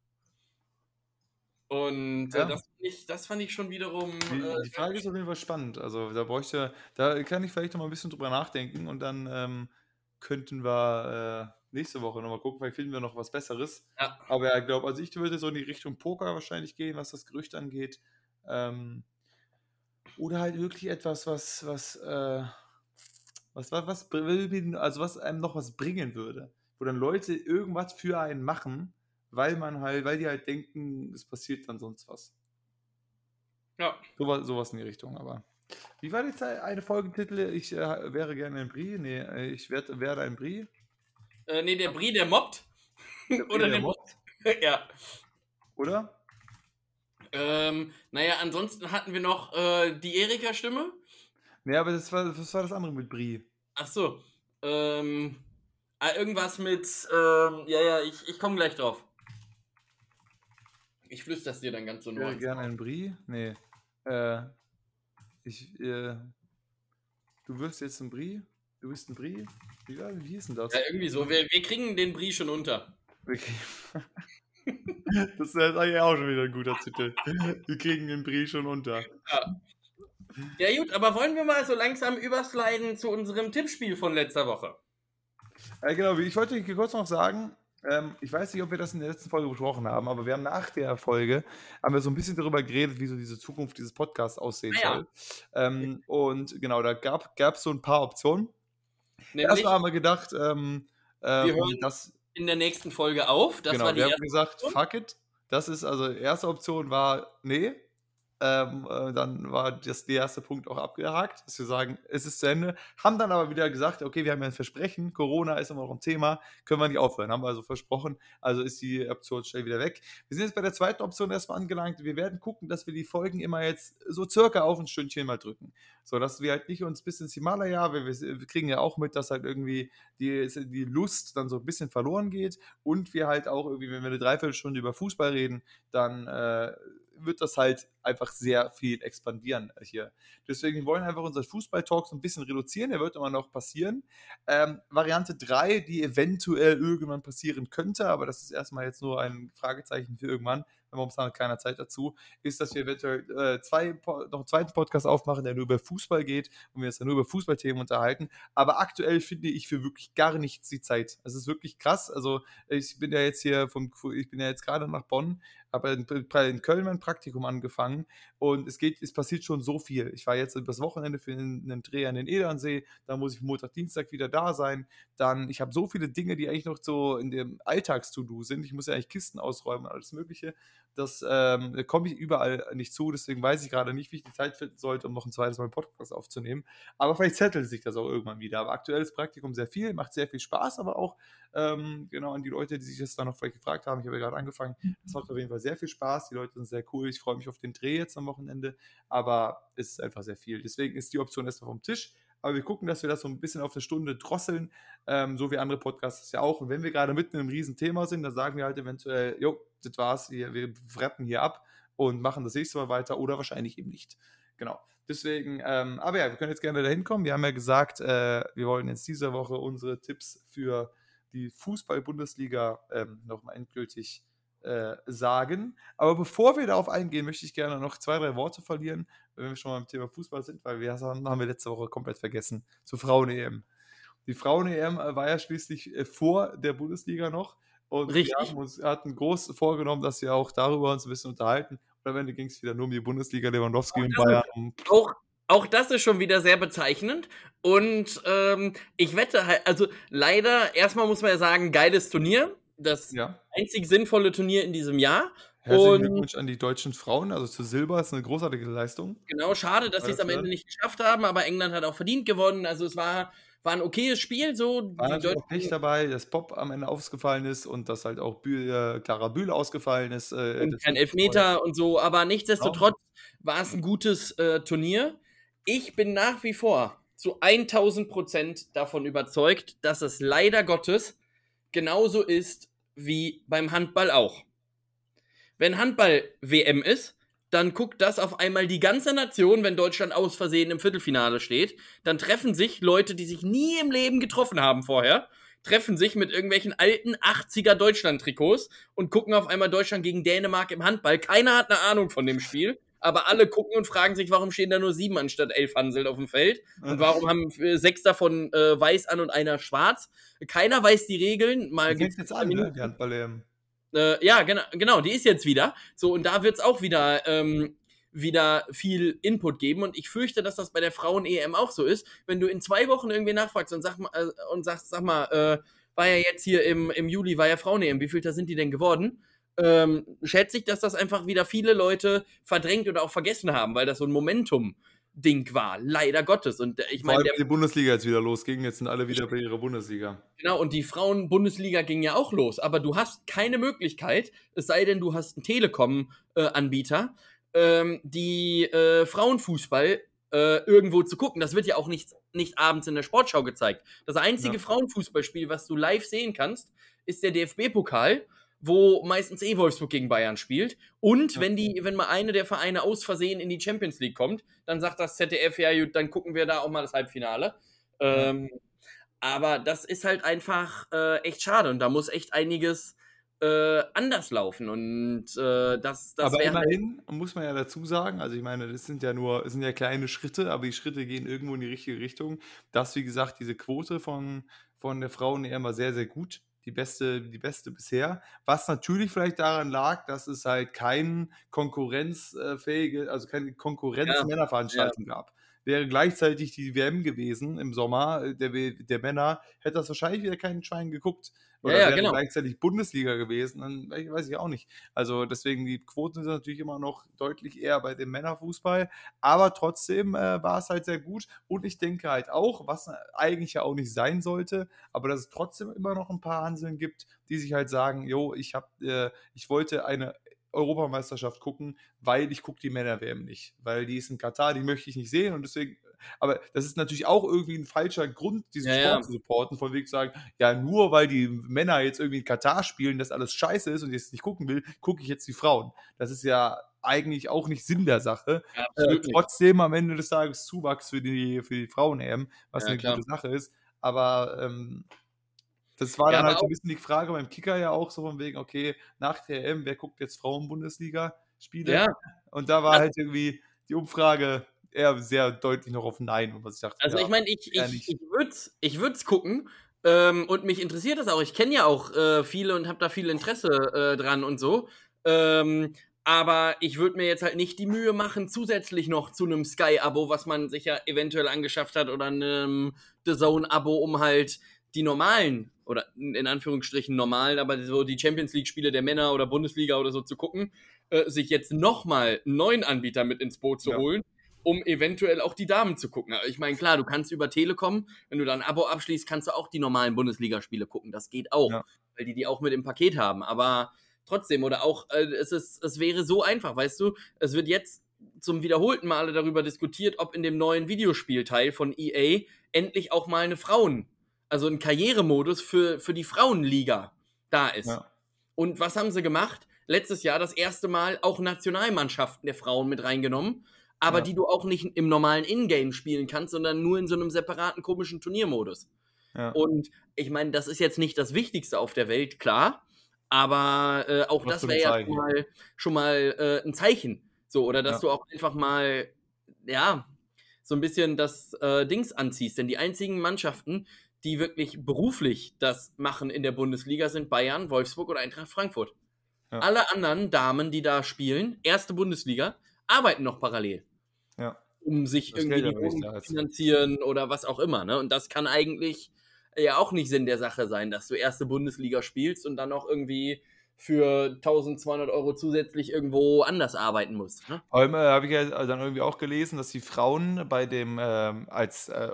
Und äh, ja. äh, das, ich, das, fand ich schon wiederum. Die, äh, die Frage ist auf jeden Fall spannend. Also da bräuchte, da kann ich vielleicht noch mal ein bisschen drüber nachdenken und dann ähm, könnten wir äh, nächste Woche nochmal gucken, vielleicht finden wir noch was Besseres. Ja. Aber ja, ich glaube, also ich würde so in die Richtung Poker wahrscheinlich gehen, was das Gerücht angeht. Ähm, oder halt wirklich etwas, was, was, äh, was, was, was, also was einem noch was bringen würde. Wo dann Leute irgendwas für einen machen, weil man halt, weil die halt denken, es passiert dann sonst was. Ja. Sowas, sowas in die Richtung, aber. Wie war jetzt eine Folgentitel? Ich äh, wäre gerne ein Brie. Nee, äh, ich werd, werde ein Brie. Äh, nee, der Brie, der mobbt. Der [LAUGHS] Brie, Oder der, der mobbt. [LAUGHS] ja. Oder? Ähm, naja, ansonsten hatten wir noch äh, die Erika-Stimme. Ja, aber das war, das war das andere mit Brie. Ach so. Ähm, ah, irgendwas mit, ähm, ja, ja, ich, ich komme gleich drauf. Ich flüster es dir dann ganz so nur. Ich gerne ein Brie? Nee. Äh, ich, äh, du wirst jetzt ein Brie? Du bist ein Brie? Wie, wie hieß denn das? Ja, irgendwie so. Wir, wir kriegen den Brie schon unter. Okay. [LAUGHS] Das ist eigentlich auch schon wieder ein guter Titel. Wir kriegen den Brie schon unter. Ja. ja, gut, aber wollen wir mal so langsam übersliden zu unserem Tippspiel von letzter Woche? Ja, genau, ich wollte kurz noch sagen, ähm, ich weiß nicht, ob wir das in der letzten Folge besprochen haben, aber wir haben nach der Folge haben wir so ein bisschen darüber geredet, wie so diese Zukunft dieses Podcasts aussehen ah, soll. Ja. Ähm, und genau, da gab es so ein paar Optionen. Erstmal haben wir gedacht, ähm, wir ähm, hören, das in der nächsten Folge auf. Das genau, wir haben gesagt, Option. fuck it. Das ist also, erste Option war, nee, ähm, äh, dann war das der erste Punkt auch abgehakt, dass wir sagen, es ist zu Ende. Haben dann aber wieder gesagt, okay, wir haben ja ein Versprechen, Corona ist immer noch ein Thema, können wir nicht aufhören. Haben wir also versprochen, also ist die Option schnell wieder weg. Wir sind jetzt bei der zweiten Option erstmal angelangt. Wir werden gucken, dass wir die Folgen immer jetzt so circa auf ein Stündchen mal drücken. So, dass wir halt nicht uns bis ins Himalaya, wir, wir kriegen ja auch mit, dass halt irgendwie die, die Lust dann so ein bisschen verloren geht und wir halt auch irgendwie, wenn wir eine Dreiviertelstunde über Fußball reden, dann äh, wird das halt einfach sehr viel expandieren hier. Deswegen wollen wir einfach unseren Fußball-Talk so ein bisschen reduzieren. Der wird immer noch passieren. Ähm, Variante 3, die eventuell irgendwann passieren könnte, aber das ist erstmal jetzt nur ein Fragezeichen für irgendwann, momentan hat keiner Zeit dazu, ist, dass wir eventuell äh, zwei, noch einen zweiten Podcast aufmachen, der nur über Fußball geht und wir uns dann nur über Fußballthemen unterhalten. Aber aktuell finde ich für wirklich gar nichts die Zeit. Es ist wirklich krass. Also ich bin ja jetzt hier vom, ich bin ja jetzt gerade nach Bonn, habe in, in Köln mein Praktikum angefangen und es geht, es passiert schon so viel. Ich war jetzt übers Wochenende für einen, einen Dreh an den Edernsee, da muss ich Montag, Dienstag wieder da sein. Dann, ich habe so viele Dinge, die eigentlich noch so in dem Alltags-To-Do sind. Ich muss ja eigentlich Kisten ausräumen und alles Mögliche. Das ähm, komme ich überall nicht zu, deswegen weiß ich gerade nicht, wie ich die Zeit finden sollte, um noch ein zweites Mal einen Podcast aufzunehmen. Aber vielleicht zettelt sich das auch irgendwann wieder. Aber aktuell ist Praktikum sehr viel, macht sehr viel Spaß, aber auch ähm, genau an die Leute, die sich das dann noch vielleicht gefragt haben. Ich habe ja gerade angefangen. Es macht auf jeden Fall sehr viel Spaß. Die Leute sind sehr cool. Ich freue mich auf den Dreh jetzt am Wochenende, aber es ist einfach sehr viel. Deswegen ist die Option erstmal vom Tisch. Aber wir gucken, dass wir das so ein bisschen auf eine Stunde drosseln, ähm, so wie andere Podcasts ja auch. Und wenn wir gerade mitten in einem riesen Thema sind, dann sagen wir halt eventuell, jo, das war's, wir, wir rappen hier ab und machen das nächste Mal weiter oder wahrscheinlich eben nicht. Genau. Deswegen, ähm, aber ja, wir können jetzt gerne dahin kommen. Wir haben ja gesagt, äh, wir wollen jetzt diese Woche unsere Tipps für die Fußball-Bundesliga ähm, nochmal endgültig äh, sagen. Aber bevor wir darauf eingehen, möchte ich gerne noch zwei, drei Worte verlieren, wenn wir schon mal beim Thema Fußball sind, weil wir haben, haben wir letzte Woche komplett vergessen, zur Frauen-EM. Die Frauen-EM äh, war ja schließlich äh, vor der Bundesliga noch. Und Richtig. wir haben uns hatten groß vorgenommen, dass wir auch darüber uns ein bisschen unterhalten. Und am Ende ging es wieder nur um die Bundesliga, Lewandowski und Bayern. Auch, auch das ist schon wieder sehr bezeichnend. Und ähm, ich wette halt, also leider, erstmal muss man ja sagen, geiles Turnier. Das ja. einzig sinnvolle Turnier in diesem Jahr. Herzlichen Glückwunsch an die deutschen Frauen, also zu Silber, ist eine großartige Leistung. Genau, schade, dass sie es am Ende nicht geschafft haben, aber England hat auch verdient gewonnen. Also es war, war ein okayes Spiel. So. War Die auch nicht dabei, dass Pop am Ende ausgefallen ist und dass halt auch Bühl, äh, Clara Bühl ausgefallen ist. Äh, und kein Elfmeter und so, aber nichtsdestotrotz war es ein gutes äh, Turnier. Ich bin nach wie vor zu 1000 Prozent davon überzeugt, dass es leider Gottes genauso ist wie beim Handball auch. Wenn Handball WM ist, dann guckt das auf einmal die ganze Nation, wenn Deutschland aus Versehen im Viertelfinale steht. Dann treffen sich Leute, die sich nie im Leben getroffen haben vorher, treffen sich mit irgendwelchen alten 80er Deutschland-Trikots und gucken auf einmal Deutschland gegen Dänemark im Handball. Keiner hat eine Ahnung von dem Spiel, aber alle gucken und fragen sich, warum stehen da nur sieben anstatt elf Hanseln auf dem Feld? Und warum haben äh, sechs davon äh, weiß an und einer schwarz? Keiner weiß die Regeln. Mal fängt jetzt an, ne, die Handball-EM. äh, ja, genau, genau, die ist jetzt wieder. So, und da wird es auch wieder, ähm, wieder viel Input geben. Und ich fürchte, dass das bei der Frauen-EM auch so ist. Wenn du in zwei Wochen irgendwie nachfragst und, sag mal, äh, und sagst, sag mal, äh, war ja jetzt hier im, im Juli, war ja Frauen-EM, wie viel da sind die denn geworden? Ähm, schätze ich, dass das einfach wieder viele Leute verdrängt oder auch vergessen haben, weil das so ein Momentum-Ding war. Leider Gottes. Und äh, ich meine, die Bundesliga jetzt wieder losging, jetzt sind alle wieder bei ihrer Bundesliga. Genau, und die Frauen-Bundesliga ging ja auch los. Aber du hast keine Möglichkeit, es sei denn, du hast einen Telekom-Anbieter, ähm, die äh, Frauenfußball äh, irgendwo zu gucken. Das wird ja auch nicht, nicht abends in der Sportschau gezeigt. Das einzige Ja. Frauenfußballspiel, was du live sehen kannst, ist der DFB-Pokal, wo meistens eh Wolfsburg gegen Bayern spielt. Und wenn die, wenn mal eine der Vereine aus Versehen in die Champions League kommt, dann sagt das ZDF, ja gut, dann gucken wir da auch mal das Halbfinale. Ähm, aber das ist halt einfach äh, echt schade und da muss echt einiges äh, anders laufen und äh, das, das aber wäre halt, immerhin muss man ja dazu sagen, also ich meine, das sind ja nur, sind ja kleine Schritte, aber die Schritte gehen irgendwo in die richtige Richtung. Dass, wie gesagt, diese Quote von, von der Frauen-EM war sehr, sehr gut. Die beste, die beste bisher. Was natürlich vielleicht daran lag, dass es halt kein konkurrenzfähige, also keine Konkurrenz-Männerveranstaltung gab. Wäre gleichzeitig die WM gewesen im Sommer äh, der, der Männer, hätte das wahrscheinlich wieder keinen Schwein geguckt. Oder Ja, ja, wäre genau. gleichzeitig Bundesliga gewesen, dann we- weiß ich auch nicht. Also deswegen, die Quoten sind natürlich immer noch deutlich eher bei dem Männerfußball, aber trotzdem äh, war es halt sehr gut und ich denke halt auch, was eigentlich ja auch nicht sein sollte, aber dass es trotzdem immer noch ein paar Hanseln gibt, die sich halt sagen, jo, ich habe, äh, ich wollte eine Europameisterschaft gucken, weil ich gucke die Männer-WM nicht, weil die ist in Katar, die möchte ich nicht sehen und deswegen, aber das ist natürlich auch irgendwie ein falscher Grund, diesen Ja, Sport ja. zu supporten, von wegen zu sagen, ja, nur weil die Männer jetzt irgendwie in Katar spielen, das alles scheiße ist und ich es nicht gucken will, gucke ich jetzt die Frauen. Das ist ja eigentlich auch nicht Sinn der Sache. ja, Äh, trotzdem am Ende des Tages Zuwachs für die, für die Frauen-EM, was eine klar. gute Sache ist. Aber ähm, das war Ja, dann halt so ein bisschen die Frage beim Kicker ja auch so von wegen, okay, nach der EM, wer guckt jetzt Frauen-Bundesliga-Spiele? Ja, Und da war Also- halt irgendwie die Umfrage eher sehr deutlich noch auf Nein. Was ich dachte, also ja, ich meine, ich, ich, ich würde es ich würd's gucken ähm, und mich interessiert das auch. Ich kenne ja auch äh, viele und habe da viel Interesse äh, dran und so. Ähm, Aber ich würde mir jetzt halt nicht die Mühe machen, zusätzlich noch zu einem Sky-Abo, was man sich ja eventuell angeschafft hat, oder einem The Zone-Abo, um halt die normalen, oder in Anführungsstrichen normalen, aber so die Champions League-Spiele der Männer oder Bundesliga oder so zu gucken, äh, sich jetzt nochmal einen neuen Anbieter mit ins Boot zu ja. holen, um eventuell auch die Damen zu gucken. Ich meine, klar, du kannst über Telekom, wenn du dann ein Abo abschließt, kannst du auch die normalen Bundesligaspiele gucken. Das geht auch, ja. weil die die auch mit im Paket haben. Aber trotzdem, oder auch, äh, es, ist, es wäre so einfach, weißt du, es wird jetzt zum wiederholten Male darüber diskutiert, ob in dem neuen Videospielteil von EA endlich auch mal eine Frauen, also ein Karrieremodus für, für die Frauenliga da ist. Ja. Und was haben sie gemacht? Letztes Jahr das erste Mal auch Nationalmannschaften der Frauen mit reingenommen aber ja. die du auch nicht im normalen Ingame spielen kannst, sondern nur in so einem separaten komischen Turniermodus. Ja. Und ich meine, das ist jetzt nicht das Wichtigste auf der Welt, klar, aber äh, auch das wäre ja schon mal, schon mal äh, ein Zeichen. So, oder dass du auch einfach mal, ja, so ein bisschen das äh, Dings anziehst. Denn die einzigen Mannschaften, die wirklich beruflich das machen in der Bundesliga, sind Bayern, Wolfsburg oder Eintracht Frankfurt. Ja. Alle anderen Damen, die da spielen, erste Bundesliga, arbeiten noch parallel ja. um sich das irgendwie die zu finanzieren oder was auch immer. Ne? Und das kann eigentlich ja auch nicht Sinn der Sache sein, dass du erste Bundesliga spielst und dann auch irgendwie für 1200 Euro zusätzlich irgendwo anders arbeiten musst. Ne? Aber habe ich ja dann irgendwie auch gelesen, dass die Frauen bei dem, ähm, als äh,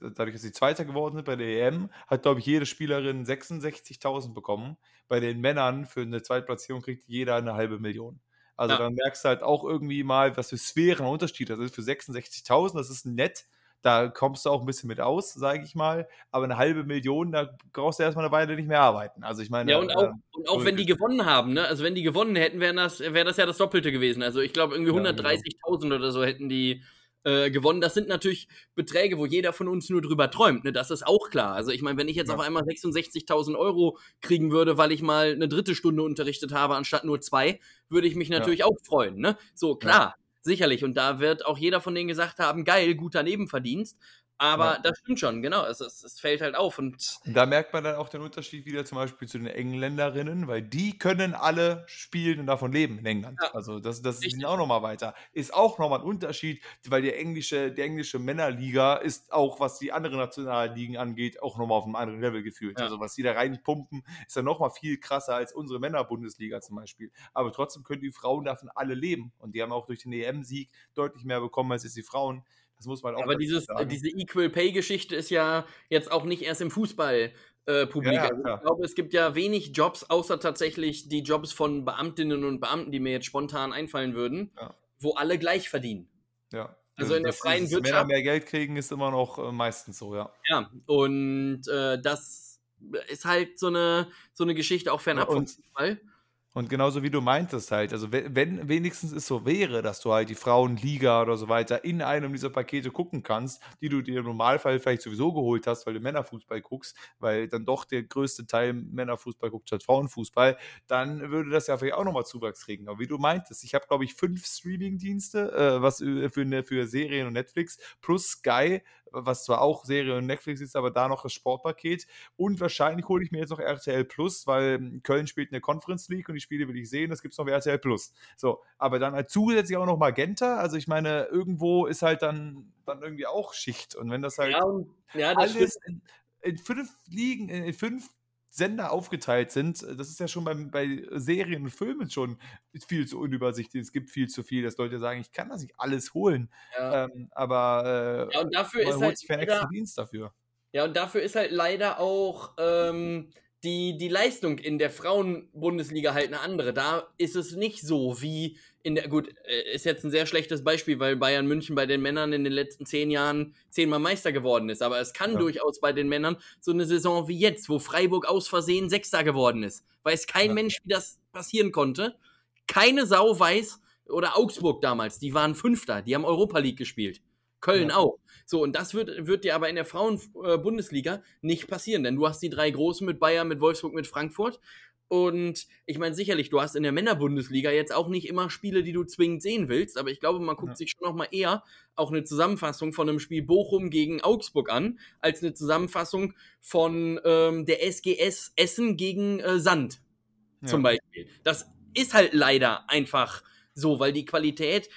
dadurch, dass sie Zweiter geworden sind bei der EM, hat, glaube ich, jede Spielerin 66.000 bekommen. Bei den Männern für eine Zweitplatzierung kriegt jeder eine halbe Million. Also ja. dann merkst du halt auch irgendwie mal, was für Sphären Unterschied das ist. Für 66.000, das ist nett. Da kommst du auch ein bisschen mit aus, sage ich mal. Aber eine halbe Million, da brauchst du erstmal eine Weile nicht mehr arbeiten. Also ich meine. Ja, und auch, äh, und auch wenn die gewonnen haben, ne? Also wenn die gewonnen hätten, wäre das, wär das ja das Doppelte gewesen. Also ich glaube, irgendwie 130.000 ja, genau. oder so hätten die äh, gewonnen. Das sind natürlich Beträge, wo jeder von uns nur drüber träumt. Ne? Das ist auch klar. Also ich meine, wenn ich jetzt ja. auf einmal 66.000 Euro kriegen würde, weil ich mal eine dritte Stunde unterrichtet habe anstatt nur zwei, würde ich mich natürlich ja. auch freuen. Ne? So klar. Sicherlich. Und da wird auch jeder von denen gesagt haben, geil, guter Nebenverdienst. Aber ja. das stimmt schon, genau. Es, es, es, fällt halt auf. Und da merkt man dann auch den Unterschied wieder zum Beispiel zu den Engländerinnen, weil die können alle spielen und davon leben in England. Ja. Also das, das ist auch nochmal weiter. Ist auch nochmal ein Unterschied, weil die englische, die englische Männerliga ist auch, was die anderen Nationalligen angeht, auch nochmal auf einem anderen Level gefühlt. Ja. Also was die da reinpumpen, ist dann nochmal viel krasser als unsere Männerbundesliga zum Beispiel. Aber trotzdem können die Frauen davon alle leben. Und die haben auch durch den EM-Sieg deutlich mehr bekommen als jetzt die Frauen. Das muss man auch Aber dieses, sagen. diese Equal Pay-Geschichte ist ja jetzt auch nicht erst im Fußball. Äh, Publikum. Ja, also ich glaube, es gibt ja wenig Jobs, außer tatsächlich die Jobs von Beamtinnen und Beamten, die mir jetzt spontan einfallen würden, ja. wo alle gleich verdienen. Ja. Also in der freien Wirtschaft. Männer mehr Geld kriegen, ist immer noch äh, meistens so, ja. Ja, und äh, das ist halt so eine, so eine Geschichte auch fernab ja, vom Fußball. Und genauso wie du meintest halt, also wenn, wenigstens es so wäre, dass du halt die Frauenliga oder so weiter in einem dieser Pakete gucken kannst, die du dir im Normalfall vielleicht sowieso geholt hast, weil du Männerfußball guckst, weil dann doch der größte Teil Männerfußball guckt statt Frauenfußball, dann würde das ja vielleicht auch nochmal Zuwachs kriegen. Aber wie du meintest, ich habe glaube ich fünf Streaming-Dienste, äh, was für, für Serien und Netflix plus Sky, was zwar auch Serie und Netflix ist, aber da noch das Sportpaket. Und wahrscheinlich hole ich mir jetzt noch RTL Plus, weil hm, Köln spielt in der Conference League und die Spiele will ich sehen, das gibt es noch RTL Plus. So, aber dann halt zusätzlich auch noch Magenta. Also ich meine, irgendwo ist halt dann, dann irgendwie auch Schicht. Und wenn das halt ja, ja, das alles in, in, fünf Ligen, in fünf Sender aufgeteilt sind, das ist ja schon bei, bei Serien und Filmen schon viel zu unübersichtlich. Es gibt viel zu viel, dass Leute sagen, ich kann das nicht alles holen. Ja. Ähm, aber äh, ja, und dafür ist halt extra Dienst dafür. Ja, und dafür ist halt leider auch ähm, die, die Leistung in der Frauenbundesliga halt eine andere. Da ist es nicht so wie in der, gut, äh, ist jetzt ein sehr schlechtes Beispiel, weil Bayern München bei den Männern in den letzten zehn Jahren zehnmal Meister geworden ist. Aber es kann ja. durchaus bei den Männern so eine Saison wie jetzt, wo Freiburg aus Versehen Sechster geworden ist. Weiß kein ja. Mensch, wie das passieren konnte. Keine Sau weiß, oder Augsburg damals, die waren Fünfter, die haben Europa League gespielt. Köln ja. auch. So, und das wird, wird dir aber in der Frauen-Bundesliga äh, nicht passieren, denn du hast die drei Großen mit Bayern, mit Wolfsburg, mit Frankfurt. Und ich meine, sicherlich, du hast in der Männerbundesliga jetzt auch nicht immer Spiele, die du zwingend sehen willst, aber ich glaube, man guckt ja. sich schon noch mal eher auch eine Zusammenfassung von einem Spiel Bochum gegen Augsburg an, als eine Zusammenfassung von ähm, der SGS Essen gegen äh, Sand ja. zum Beispiel. Das ist halt leider einfach so, weil die Qualität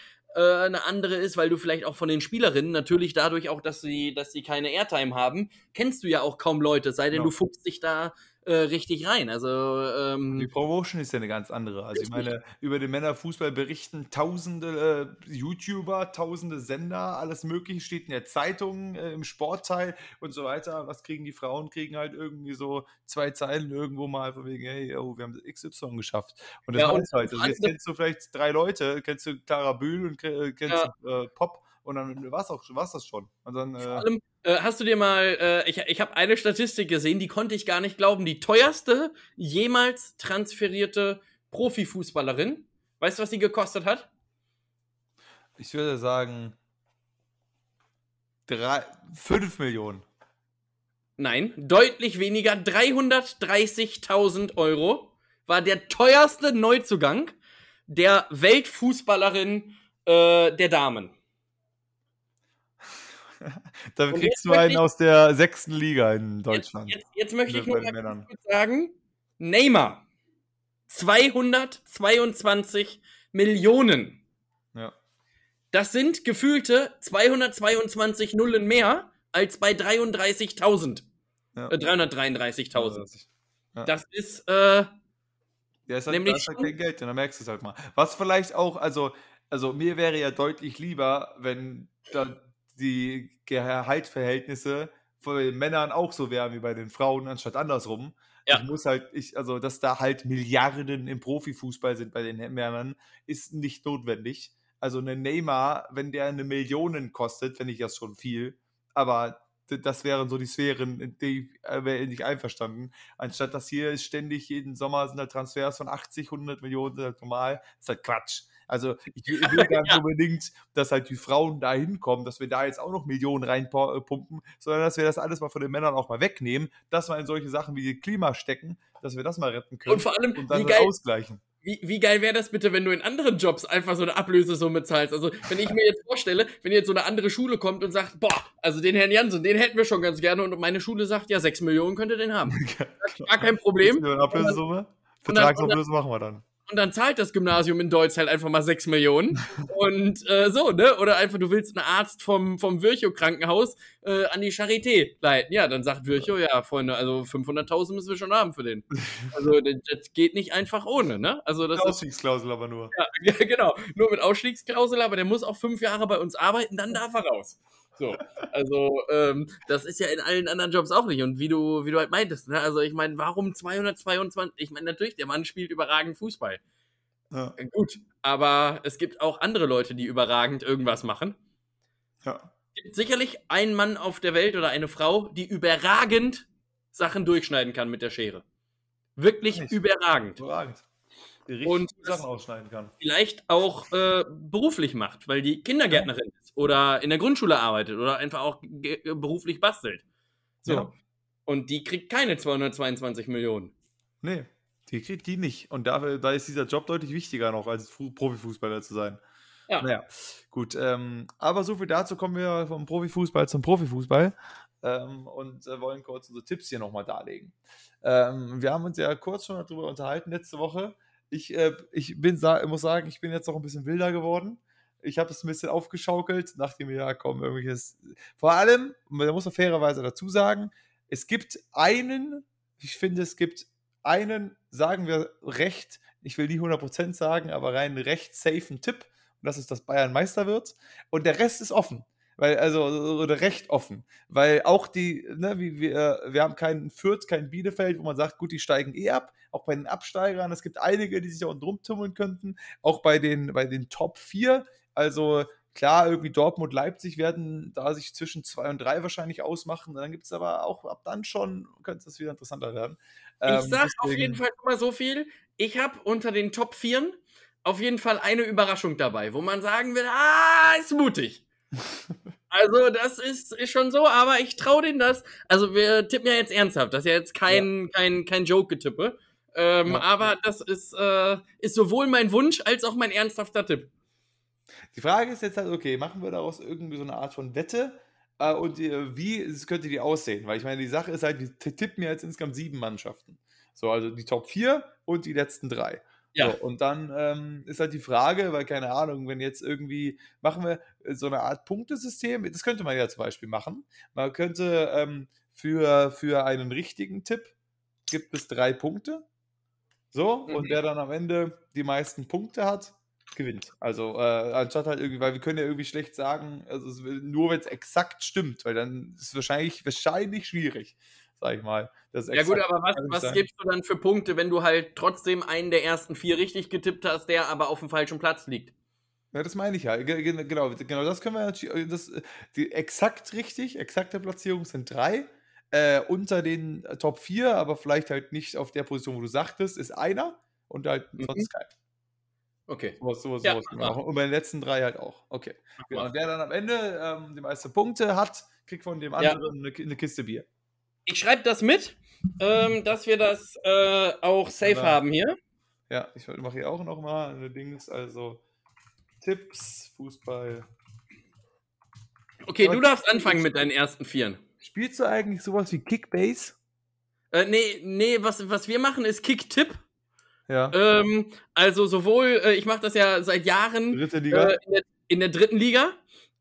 eine andere ist, weil du vielleicht auch von den Spielerinnen natürlich dadurch auch, dass sie, dass sie keine Airtime haben, kennst du ja auch kaum Leute, sei denn ja. du fuchst dich da äh, richtig rein. Also ähm, die Promotion ist ja eine ganz andere. Also ich meine, über den Männerfußball berichten tausende äh, YouTuber, tausende Sender, alles Mögliche steht in der Zeitung, äh, im Sportteil und so weiter. Was kriegen die Frauen? Kriegen halt irgendwie so zwei Zeilen irgendwo mal von wegen, hey, oh, wir haben XY geschafft. Und das ja, heißt halt, also jetzt kennst du vielleicht drei Leute, kennst du Clara Bühl und äh, kennst ja. du äh, Pop und dann war es das schon. Und dann, Vor allem, äh, hast du dir mal, äh, ich, ich habe eine Statistik gesehen, die konnte ich gar nicht glauben. Die teuerste jemals transferierte Profifußballerin. Weißt du, was sie gekostet hat? Ich würde sagen, 5 Millionen. Nein, deutlich weniger. 330.000 Euro war der teuerste Neuzugang der Weltfußballerin äh, der Damen. [LAUGHS] da Und kriegst du einen ich, aus der sechsten Liga in Deutschland. Jetzt, jetzt, jetzt möchte ich nur mal kurz sagen: Neymar. 222 Millionen. Ja. Das sind gefühlte 222 Nullen mehr als bei 33.000. Ja. Äh, 333.000. Ja. Das ist, äh, ja, ist halt, nämlich halt kein Geld, dann merkst du es halt mal. Was vielleicht auch, also, also mir wäre ja deutlich lieber, wenn dann die Gehaltsverhältnisse von den Männern auch so wären wie bei den Frauen, anstatt andersrum. Ja. Ich muss halt, ich, also dass da halt Milliarden im Profifußball sind bei den Männern, ist nicht notwendig. Also eine Neymar, wenn der eine Million kostet, fände ich das schon viel. Aber das wären so die Sphären, in die äh, wäre ich einverstanden. Anstatt dass hier ständig jeden Sommer sind halt Transfers von 80, 100 Millionen, ist halt normal. Das ist halt Quatsch. Also [LAUGHS] ich will, will gar nicht ja. unbedingt, dass halt die Frauen da hinkommen, dass wir da jetzt auch noch Millionen reinpumpen, sondern dass wir das alles mal von den Männern auch mal wegnehmen, dass wir in solche Sachen wie Klima stecken, dass wir das mal retten können und vor allem und dann ausgleichen. Wie, wie geil wäre das bitte, wenn du in anderen Jobs einfach so eine Ablösesumme zahlst? Also, wenn ich mir jetzt vorstelle, wenn jetzt so eine andere Schule kommt und sagt, boah, also den Herrn Jansen, den hätten wir schon ganz gerne und meine Schule sagt, ja, 6 Millionen könnt ihr den haben. [LAUGHS] Gar kein Problem. Ablösesumme? Vertragsablöse machen wir dann. Und dann zahlt das Gymnasium in Deutsch halt einfach mal 6 Millionen. [LAUGHS] und äh, so, ne? Oder einfach, du willst einen Arzt vom, vom Virchow-Krankenhaus äh, an die Charité leiten. Ja, dann sagt Virchow, ja, Freunde, also 500.000 müssen wir schon haben für den. Also, das, das geht nicht einfach ohne, ne? Also, das Ausstiegsklausel aber nur. Ja, [LAUGHS] genau. Nur mit Ausstiegsklausel, aber der muss auch fünf Jahre bei uns arbeiten, dann darf er raus. So, also ähm, das ist ja in allen anderen Jobs auch nicht. Und wie du, wie du halt meintest, ne? also ich meine, warum 222? Ich meine, natürlich, der Mann spielt überragend Fußball. Ja. Äh, gut, aber es gibt auch andere Leute, die überragend irgendwas machen. Ja. Es gibt sicherlich einen Mann auf der Welt oder eine Frau, die überragend Sachen durchschneiden kann mit der Schere. Wirklich überragend. Überragend. Und Sachen ausschneiden kann. Vielleicht auch äh, beruflich macht, weil die Kindergärtnerin ist oder in der Grundschule arbeitet oder einfach auch beruflich bastelt. So. Ja. Und die kriegt keine 222 Millionen. Nee, die kriegt die nicht. Und da, da ist dieser Job deutlich wichtiger noch, als Profifußballer zu sein. Ja. Naja, gut. Ähm, aber so viel dazu kommen wir vom Profifußball zum Profifußball ähm, und äh, wollen kurz unsere Tipps hier nochmal darlegen. Ähm, wir haben uns ja kurz schon darüber unterhalten letzte Woche. Ich, äh, ich bin, muss sagen, ich bin jetzt noch ein bisschen wilder geworden ich habe es ein bisschen aufgeschaukelt, nachdem ja kommen irgendwelches. Vor allem, man muss man fairerweise dazu sagen, es gibt einen, ich finde, es gibt einen, sagen wir recht, ich will nie 100% sagen, aber rein recht safen Tipp. Und das ist, dass Bayern Meister wird. Und der Rest ist offen. Weil, also, oder recht offen. Weil auch die, ne, wie, wir, wir haben keinen Fürth, kein Bielefeld, wo man sagt, gut, die steigen eh ab. Auch bei den Absteigern, es gibt einige, die sich auch drum tummeln könnten. Auch bei den, bei den Top 4 also klar, irgendwie Dortmund, Leipzig werden da sich zwischen zwei und drei wahrscheinlich ausmachen. Dann gibt es aber auch ab dann schon, könnte es wieder interessanter werden. Ähm, ich sag auf jeden Fall mal so viel. Ich habe unter den Top 4 auf jeden Fall eine Überraschung dabei, wo man sagen will, ah, ist mutig. Also, das ist, ist schon so, aber ich traue denen das. Also, wir tippen ja jetzt ernsthaft. Das ist ja jetzt kein, ja. kein, kein Joke-Getippe. Ähm, ja. Aber das ist, äh, ist sowohl mein Wunsch als auch mein ernsthafter Tipp. Die Frage ist jetzt halt, okay, machen wir daraus irgendwie so eine Art von Wette? Äh, und äh, wie könnte die aussehen? Weil ich meine, die Sache ist halt, wir tippen ja jetzt insgesamt sieben Mannschaften. So, also die Top 4 und die letzten drei. Ja. So, und dann ähm, ist halt die Frage, weil keine Ahnung, wenn jetzt irgendwie machen wir so eine Art Punktesystem, das könnte man ja zum Beispiel machen. Man könnte ähm, für, für einen richtigen Tipp gibt es drei Punkte. So, mhm. und wer dann am Ende die meisten Punkte hat, gewinnt. Also äh, anstatt halt irgendwie, weil wir können ja irgendwie schlecht sagen, also nur wenn es exakt stimmt, weil dann ist es wahrscheinlich, wahrscheinlich schwierig, sag ich mal. ja gut, aber was, was gibst du dann für Punkte, wenn du halt trotzdem einen der ersten vier richtig getippt hast, der aber auf dem falschen Platz liegt? Ja, das meine ich ja. Genau, genau das können wir natürlich. Das, die exakt richtig, exakte Platzierung sind drei. Äh, unter den Top 4, aber vielleicht halt nicht auf der Position, wo du sagtest, ist einer und halt mhm. sonst kein. Okay. Sowas, sowas, ja, sowas genau. Und bei den letzten drei halt auch. Okay. Genau. Und wer dann am Ende ähm, die meisten Punkte hat, kriegt von dem anderen ja. eine, eine, Kiste Bier. Ich schreibe das mit, ähm, dass wir das äh, auch safe ja. haben hier. Ja, ich mache hier auch nochmal eine Dings, also Tipps, Fußball. Okay, du darfst anfangen mit deinen ersten Vieren. Spielst du eigentlich sowas wie Kickbase? Äh, nee, nee, was, was wir machen ist Kick-Tipp. Ja. Ähm, also sowohl, äh, ich mache das ja seit Jahren. Äh, in, der, in, der, dritten Liga.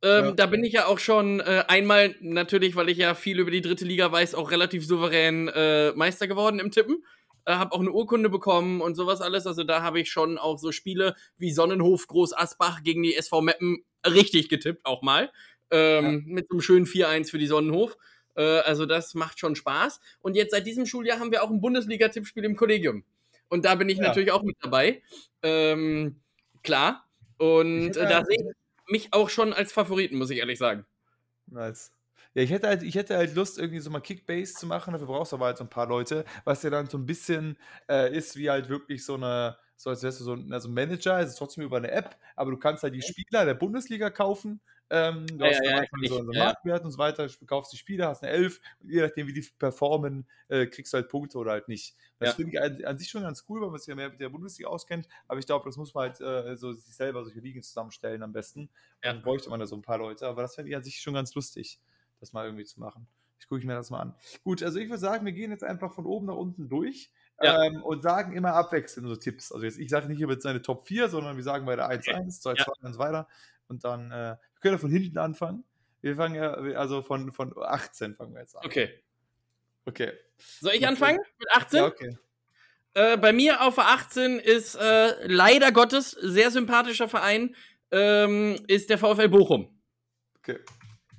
Ähm, ja. Da bin ich ja auch schon äh, einmal, natürlich, weil ich ja viel über die dritte Liga weiß, auch relativ souverän äh, Meister geworden im Tippen. Äh, habe auch eine Urkunde bekommen und sowas alles. Also da habe ich schon auch so Spiele wie Sonnenhof Groß Asbach gegen die SV Meppen richtig getippt, auch mal. Ähm, ja. Mit so einem schönen 4-1 für die Sonnenhof. Äh, also das macht schon Spaß. Und jetzt seit diesem Schuljahr haben wir auch ein Bundesliga-Tippspiel im Kollegium. Und da bin ich ja. natürlich auch mit dabei. Ähm, klar. Und äh, da sehe ich mich auch schon als Favoriten, muss ich ehrlich sagen. Nice. Ja, ich hätte halt, ich hätte halt Lust, irgendwie so mal Kickbase zu machen. Dafür brauchst du aber halt so ein paar Leute, was ja dann so ein bisschen äh, ist wie halt wirklich so eine, so als wärst du so ein also Manager, es ist trotzdem über eine App, aber du kannst halt die Spieler der Bundesliga kaufen ähm, du ja, hast ja, ja, so, ja. Marktwert und so weiter, du kaufst die Spieler, hast eine Elf und je nachdem, wie die performen, äh, kriegst du halt Punkte oder halt nicht. Das finde ich an, an, sich schon ganz cool, weil man sich ja mehr mit der Bundesliga auskennt, aber ich glaube, das muss man halt äh, so sich selber solche Ligen zusammenstellen am besten. Dann bräuchte man da so ein paar Leute, aber das fände ich an sich schon ganz lustig, das mal irgendwie zu machen. Ich gucke mir das mal an. Gut, also ich würde sagen, wir gehen jetzt einfach von oben nach unten durch. Ja. Ähm, und sagen immer abwechselnd unsere Tipps. Also jetzt, ich sage nicht über seine Top 4, sondern wir sagen bei der 1-1, 2-2 ja. und so weiter. Und dann äh, können wir von hinten anfangen. Wir fangen ja, also von, von 18 fangen wir jetzt an. Okay. Okay. Soll ich anfangen mit 18? Ja, okay. Äh, bei mir auf 18 ist äh, leider Gottes sehr sympathischer Verein, ähm, ist der VfL Bochum. Okay.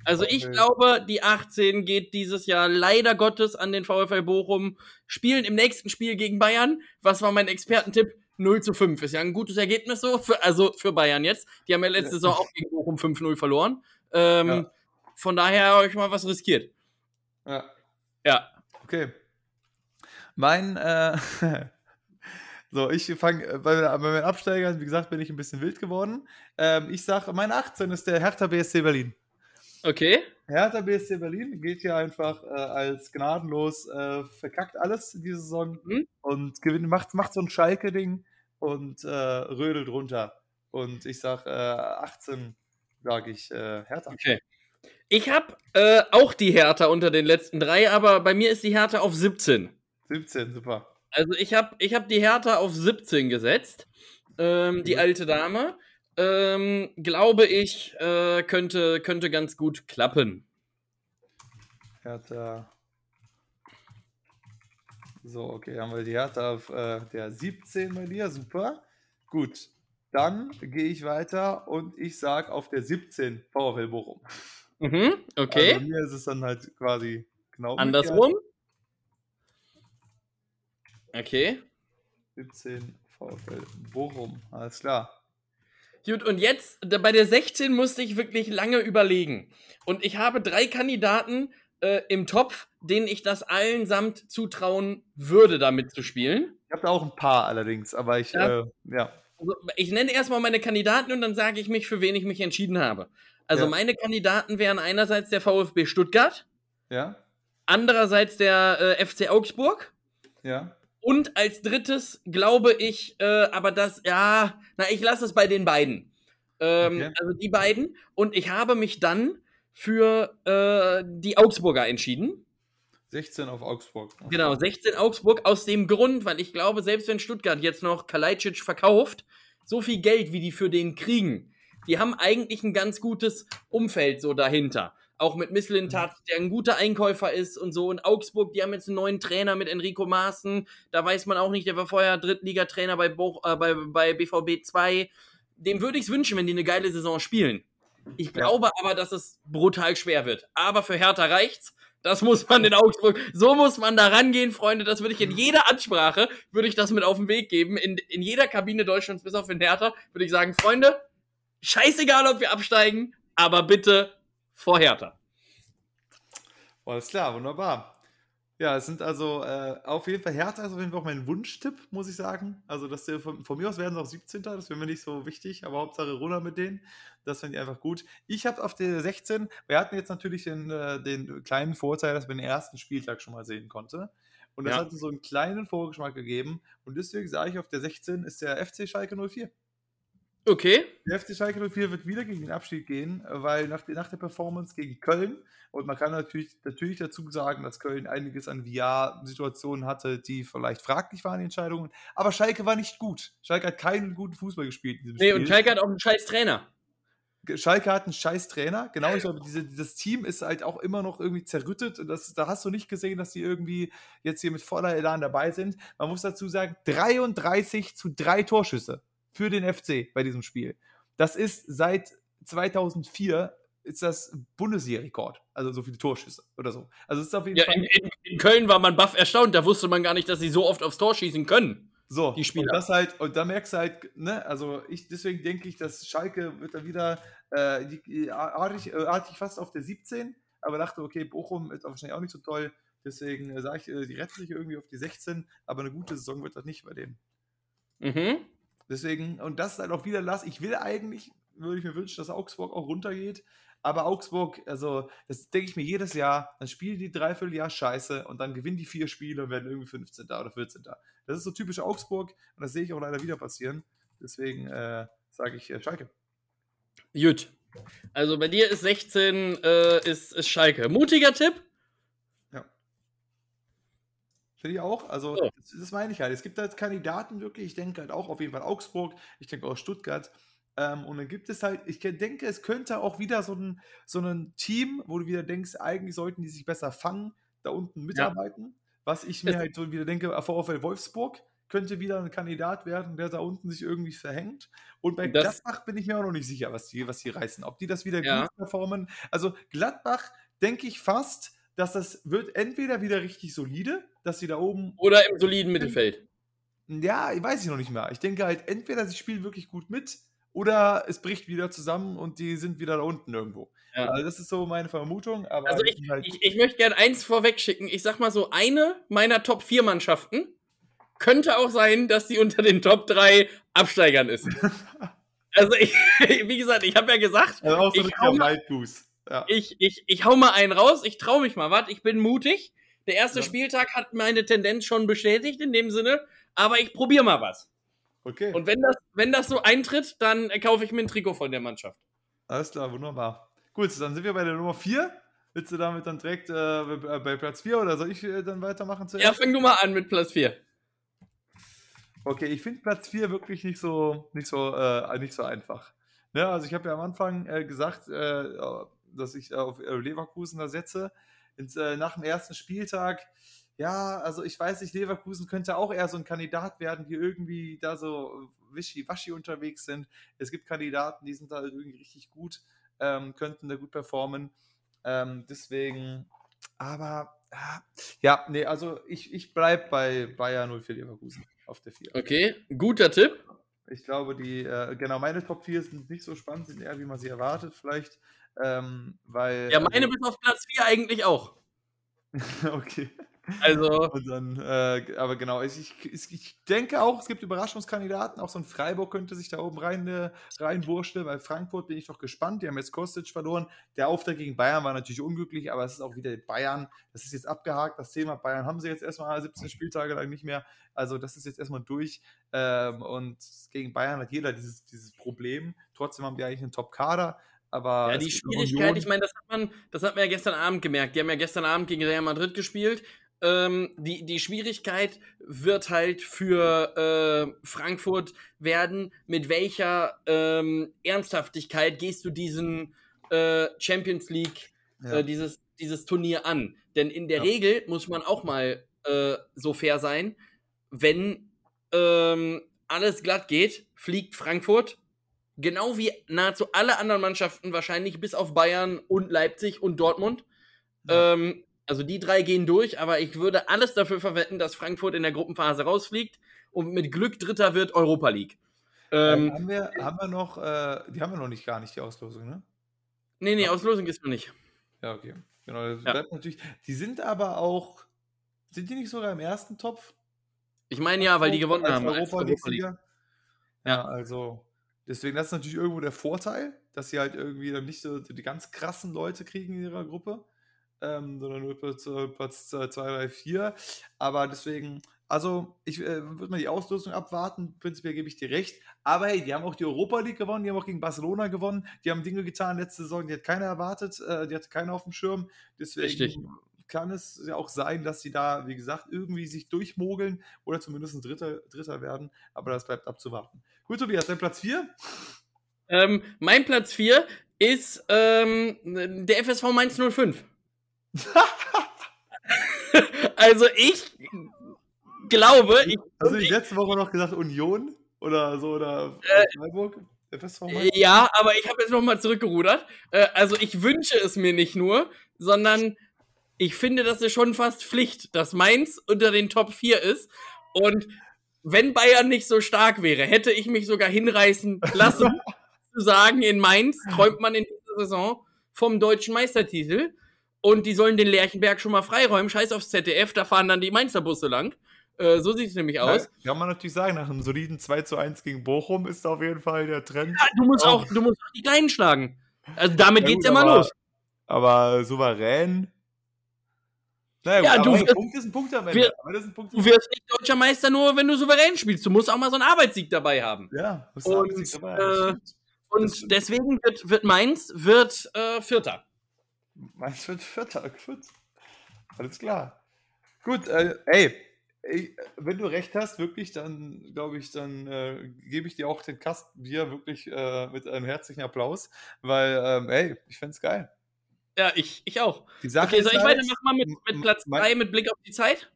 Also ich glaube, die 18 geht dieses Jahr leider Gottes an den VfL Bochum. Spielen im nächsten Spiel gegen Bayern. Was war mein Expertentipp? 0 zu 5 ist ja ein gutes Ergebnis so, für, also für Bayern jetzt. Die haben ja letzte Saison auch gegen Bochum 5-0 verloren. Ähm, ja. Von daher habe ich mal was riskiert. Ja. Ja. Okay. Mein, äh, [LAUGHS] so, ich fange bei, bei meinen Absteigern, wie gesagt, bin ich ein bisschen wild geworden. Ähm, ich sage, mein 18 ist der Hertha BSC Berlin. Okay. Hertha BSC Berlin geht hier einfach äh, als gnadenlos, äh, verkackt alles in dieser Saison mhm. und gewinnt, macht, macht so ein Schalke-Ding und äh, rödelt runter. Und ich sag 18, äh, sage ich äh, Hertha. Okay. Ich habe äh, auch die Hertha unter den letzten drei, aber bei mir ist die Hertha auf 17. 17, super. Also ich habe ich hab die Hertha auf 17 gesetzt, ähm, die mhm. alte Dame ähm, glaube ich, äh, könnte, könnte ganz gut klappen. Hertha. So, okay, haben wir die Hertha auf äh, der 17 bei dir, super. Gut, dann gehe ich weiter und ich sage auf der 17 VfL Bochum. Mhm, okay. Also hier ist es dann halt quasi genau Andersrum? Okay. 17 VfL Bochum, alles klar. Gut, und jetzt, bei der 16 musste ich wirklich lange überlegen. Und ich habe drei Kandidaten äh, im Topf, denen ich das allen samt zutrauen würde, damit zu spielen. Ich habe da auch ein paar allerdings, aber ich, ja. Äh, ja. Also, ich nenne erstmal meine Kandidaten und dann sage ich mich, für wen ich mich entschieden habe. Also ja. meine Kandidaten wären einerseits der VfB Stuttgart. Ja. Andererseits der äh, FC Augsburg. Ja. Und als drittes glaube ich, äh, aber das, ja, na, ich lasse es bei den beiden. Ähm, okay. Also die beiden. Und ich habe mich dann für äh, die Augsburger entschieden. 16 auf Augsburg. Genau, 16 Augsburg aus dem Grund, weil ich glaube, selbst wenn Stuttgart jetzt noch Kalajdzic verkauft, so viel Geld, wie die für den kriegen, die haben eigentlich ein ganz gutes Umfeld so dahinter. Auch mit Misslintat, mhm. der ein guter Einkäufer ist und so. Und Augsburg, die haben jetzt einen neuen Trainer mit Enrico Maaßen. Da weiß man auch nicht, der war vorher Drittligatrainer bei, äh, bei, bei BVB 2. Dem würde ich es wünschen, wenn die eine geile Saison spielen. Ich glaube ja. aber, dass es brutal schwer wird. Aber für Hertha reicht's. Das muss man in Augsburg, so muss man da rangehen, Freunde. Das würde ich in jeder Ansprache, würde ich das mit auf den Weg geben. In, in jeder Kabine Deutschlands, bis auf den Hertha, würde ich sagen, Freunde, scheißegal, ob wir absteigen, aber bitte vor Hertha. Alles klar, wunderbar. Ja, es sind also äh, auf jeden Fall Hertha ist auf jeden Fall auch mein Wunschtipp, muss ich sagen. Also, dass der von, von mir aus werden sie auch 17. Das wäre mir nicht so wichtig, aber Hauptsache runter mit denen. Das finde ich einfach gut. Ich habe auf der 16, wir hatten jetzt natürlich den, äh, den kleinen Vorteil, dass man den ersten Spieltag schon mal sehen konnte. Und das ja. hat so einen kleinen Vorgeschmack gegeben. Und deswegen sage ich, auf der 16 ist der FC Schalke 04. Okay. Der FC Schalke 04 wird wieder gegen den Abstieg gehen, weil nach, nach der Performance gegen Köln, und man kann natürlich, natürlich dazu sagen, dass Köln einiges an VR-Situationen hatte, die vielleicht fraglich waren, die Entscheidungen, aber Schalke war nicht gut. Schalke hat keinen guten Fußball gespielt. In nee, Spiel. und Schalke hat auch einen scheiß Trainer. Schalke hat einen scheiß Trainer, genau. Ich glaube, diese, dieses Team ist halt auch immer noch irgendwie zerrüttet. Und das, da hast du nicht gesehen, dass die irgendwie jetzt hier mit voller Elan dabei sind. Man muss dazu sagen, 33 zu 3 Torschüsse für den FC bei diesem Spiel. Das ist seit 2004 ist das Bundesliga-Rekord. Also so viele Torschüsse oder so. Also ist auf jeden ja, Fall. In, in, Köln war man baff erstaunt, da wusste man gar nicht, dass sie so oft aufs Tor schießen können. So, die Spieler. Und das halt, und da merkst du halt, ne, also ich, deswegen denke ich, dass Schalke wird da wieder äh, die, artig, äh, artig fast auf der 17, aber dachte, okay, Bochum ist wahrscheinlich auch nicht so toll. Deswegen äh, sage ich, äh, die retten sich irgendwie auf die 16, aber eine gute Saison wird das nicht bei denen. Mhm. Deswegen, und das ist halt auch wieder Lass. Ich will eigentlich, würde ich mir wünschen, dass Augsburg auch runtergeht. Aber Augsburg, also, das denke ich mir jedes Jahr, dann spielen die dreiviertel Jahr scheiße und dann gewinnen die vier Spiele und werden irgendwie 15. oder 14. Das ist so typisch Augsburg und das sehe ich auch leider wieder passieren. Deswegen äh, sage ich äh, Schalke. Gut. Also bei dir ist 16 äh, ist, ist Schalke. Mutiger Tipp? Finde ich auch. Also, oh. das, das, meine ich halt. Es gibt halt Kandidaten wirklich. Ich denke halt auch auf jeden Fall Augsburg. Ich denke auch Stuttgart. Ähm, und dann gibt es halt, ich denke, es könnte auch wieder so ein, so ein Team, wo du wieder denkst, eigentlich sollten die sich besser fangen, da unten mitarbeiten. Ja. Was ich mir halt so wieder denke, VfL Wolfsburg könnte wieder ein Kandidat werden, der da unten sich irgendwie verhängt. Und bei das, Gladbach bin ich mir auch noch nicht sicher, was die, was die reißen. Ob die das wieder ja. gut performen. Also Gladbach denke ich fast, dass das wird entweder wieder richtig solide, dass sie da oben. Oder im soliden Mittelfeld. Ja, weiß ich noch nicht mehr. Ich denke halt, entweder sie spielen wirklich gut mit oder es bricht wieder zusammen und die sind wieder da unten irgendwo. Ja. Also das ist so meine Vermutung. also ich, halt ich, ich möchte gerne eins vorweg schicken. Ich sag mal so, eine meiner Top 4 Mannschaften könnte auch sein, dass sie unter den Top 3 Absteigern ist. [LAUGHS] also ich, [LAUGHS] wie gesagt, ich habe ja gesagt, also auch so ich, hau mal, ja. ich, ich, ich hau mal einen raus, ich traue mich mal was, ich bin mutig. Der erste ja. Spieltag hat meine Tendenz schon bestätigt in dem Sinne, aber ich probiere mal was. Okay. Und wenn das, wenn das so eintritt, dann kaufe ich mir ein Trikot von der Mannschaft. Alles klar, wunderbar. Gut, dann sind wir bei der Nummer 4. Willst du damit dann direkt äh, bei Platz 4 oder soll ich äh, dann weitermachen zuerst? Ja, fang du mal an mit Platz 4. Okay, ich finde Platz 4 wirklich nicht so, nicht so, äh, nicht so einfach. Ne, also ich habe ja am Anfang äh, gesagt, äh, dass ich auf äh, Leverkusen da setze. Ins, äh, nach dem ersten Spieltag, ja, also ich weiß nicht, Leverkusen könnte auch eher so ein Kandidat werden, die irgendwie da so wischi-waschi unterwegs sind. Es gibt Kandidaten, die sind da irgendwie richtig gut, ähm, könnten da gut performen. Ähm, deswegen, aber ja, nee, also ich, ich bleibe bei Bayern 04 Leverkusen auf der 4. Okay, guter Tipp. Ich glaube, die, äh, genau, meine Top 4 sind nicht so spannend, sind eher, wie man sie erwartet, vielleicht. Ähm, weil, ja, meine also, bis auf Platz 4 eigentlich auch. [LAUGHS] okay. Also. Dann, äh, aber genau, ich, ich, ich, denke auch, es gibt Überraschungskandidaten. Auch so ein Freiburg könnte sich da oben rein, äh, reinwurschteln. Bei Frankfurt bin ich doch gespannt. Die haben jetzt Kostic verloren. Der Auftrag gegen Bayern war natürlich unglücklich, aber es ist auch wieder Bayern. Das ist jetzt abgehakt. Das Thema Bayern haben sie jetzt erstmal 17 Spieltage lang nicht mehr. Also, das ist jetzt erstmal durch. Ähm, und gegen Bayern hat jeder dieses, dieses Problem. Trotzdem haben die eigentlich einen Top-Kader. Aber ja, die Schwierigkeit, ich meine, das hat man, das hat man ja gestern Abend gemerkt. Die haben ja gestern Abend gegen Real Madrid gespielt. Ähm, die, die Schwierigkeit wird halt für äh, Frankfurt werden, mit welcher ähm, Ernsthaftigkeit gehst du diesen äh, Champions League, ja. äh, dieses, dieses Turnier an. Denn in der ja. Regel muss man auch mal äh, so fair sein, wenn ähm, alles glatt geht, fliegt Frankfurt genau wie nahezu alle anderen Mannschaften wahrscheinlich, bis auf Bayern und Leipzig und Dortmund. Ja. Ähm, also die drei gehen durch, aber ich würde alles dafür verwetten, dass Frankfurt in der Gruppenphase rausfliegt und mit Glück Dritter wird Europa League. Ähm, haben, wir, haben wir noch, äh, die haben wir noch nicht gar nicht, die Auslosung, ne? Nee, nee, Auslosung ist noch nicht. Ja, okay. Genau, das ja. bleibt natürlich. Die sind aber auch, sind die nicht sogar im ersten Topf? Ich meine ja, weil die gewonnen haben. Europa League. Ja. ja, also Deswegen, das ist natürlich irgendwo der Vorteil, dass sie halt irgendwie dann nicht so die ganz krassen Leute kriegen in ihrer Gruppe, ähm, sondern nur Platz, Platz 2, 3, 4. Aber deswegen, also ich äh, würde mal die Auslosung abwarten. Prinzipiell gebe ich dir recht. Aber hey, die haben auch die Europa League gewonnen, die haben auch gegen Barcelona gewonnen. Die haben Dinge getan letzte Saison, die hat keiner erwartet, äh, die hatte keiner auf dem Schirm. Deswegen Richtig kann es ja auch sein, dass sie da, wie gesagt, irgendwie sich durchmogeln oder zumindest ein Dritter, Dritter werden. Aber das bleibt abzuwarten. Gut, Tobias, dein Platz 4? Ähm, mein Platz 4 ist ähm, der FSV Mainz 05. [LAUGHS] also ich glaube. Ich, Hast du die letzte Woche noch gesagt Union? Oder so, oder äh, Freiburg? Ja, aber ich habe jetzt nochmal zurückgerudert. Äh, also ich wünsche es mir nicht nur, sondern ich finde, das ist schon fast Pflicht, dass Mainz unter den Top 4 ist. Und wenn Bayern nicht so stark wäre, hätte ich mich sogar hinreißen lassen, [LAUGHS] zu sagen, in Mainz träumt man in dieser Saison vom deutschen Meistertitel. Und die sollen den Lerchenberg schon mal freiräumen. Scheiß aufs ZDF, da fahren dann die Mainzer Busse lang. Äh, so sieht es nämlich aus. Ja, kann man natürlich sagen, nach einem soliden 2 zu 1 gegen Bochum ist auf jeden Fall der Trend. Ja, du musst auch, du musst auch die Kleinen schlagen. Also damit ja, geht's ja mal los. Aber souverän naja, ja, du, wirst, Punkt ist ein Punkt am Ende. Wir, Punkt du wirst nicht deutscher Meister nur, wenn du souverän spielst. Du musst auch mal so einen Arbeitssieg dabei haben. Ja, musst und, Arbeitssieg dabei äh, und deswegen wird, wird Mainz wird, äh, Vierter. Mainz wird Vierter, gut. Alles klar. Gut, äh, ey, ey, wenn du recht hast, wirklich, dann glaube ich, dann äh, gebe ich dir auch den Kasten Bier wirklich äh, mit einem herzlichen Applaus, weil, ähm, ey, ich fände es geil. Ja, ich, ich auch. Die Sache okay, soll ich halt, weitermachen mal mit, mit Platz 3 mit Blick auf die Zeit?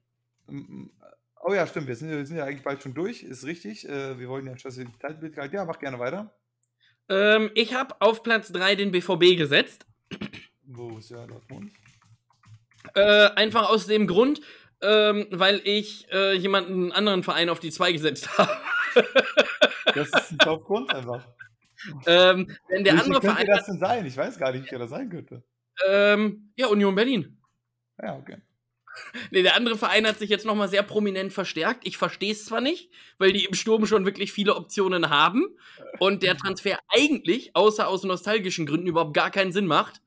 Oh ja, stimmt. Wir sind, wir sind ja eigentlich bald schon durch. Ist richtig. Äh, wir wollen ja schon die Zeitbild halten. Ja, mach gerne weiter. Ähm, ich habe auf Platz 3 den BVB gesetzt. Wo ist ja Dortmund? Äh, einfach aus dem Grund, ähm, weil ich äh, jemanden anderen Verein auf die 2 gesetzt [LAUGHS] habe. das ist ein Top-Grund einfach. Ähm, wenn der Wie andere Verein. das denn sein? Ich weiß gar nicht, wer das sein könnte. Ähm, ja, Union Berlin. Ja, okay. [LAUGHS] Nee, der andere Verein hat sich jetzt nochmal sehr prominent verstärkt. Ich verstehe es zwar nicht, weil die im Sturm schon wirklich viele Optionen haben und der Transfer eigentlich, außer aus nostalgischen Gründen, überhaupt gar keinen Sinn macht.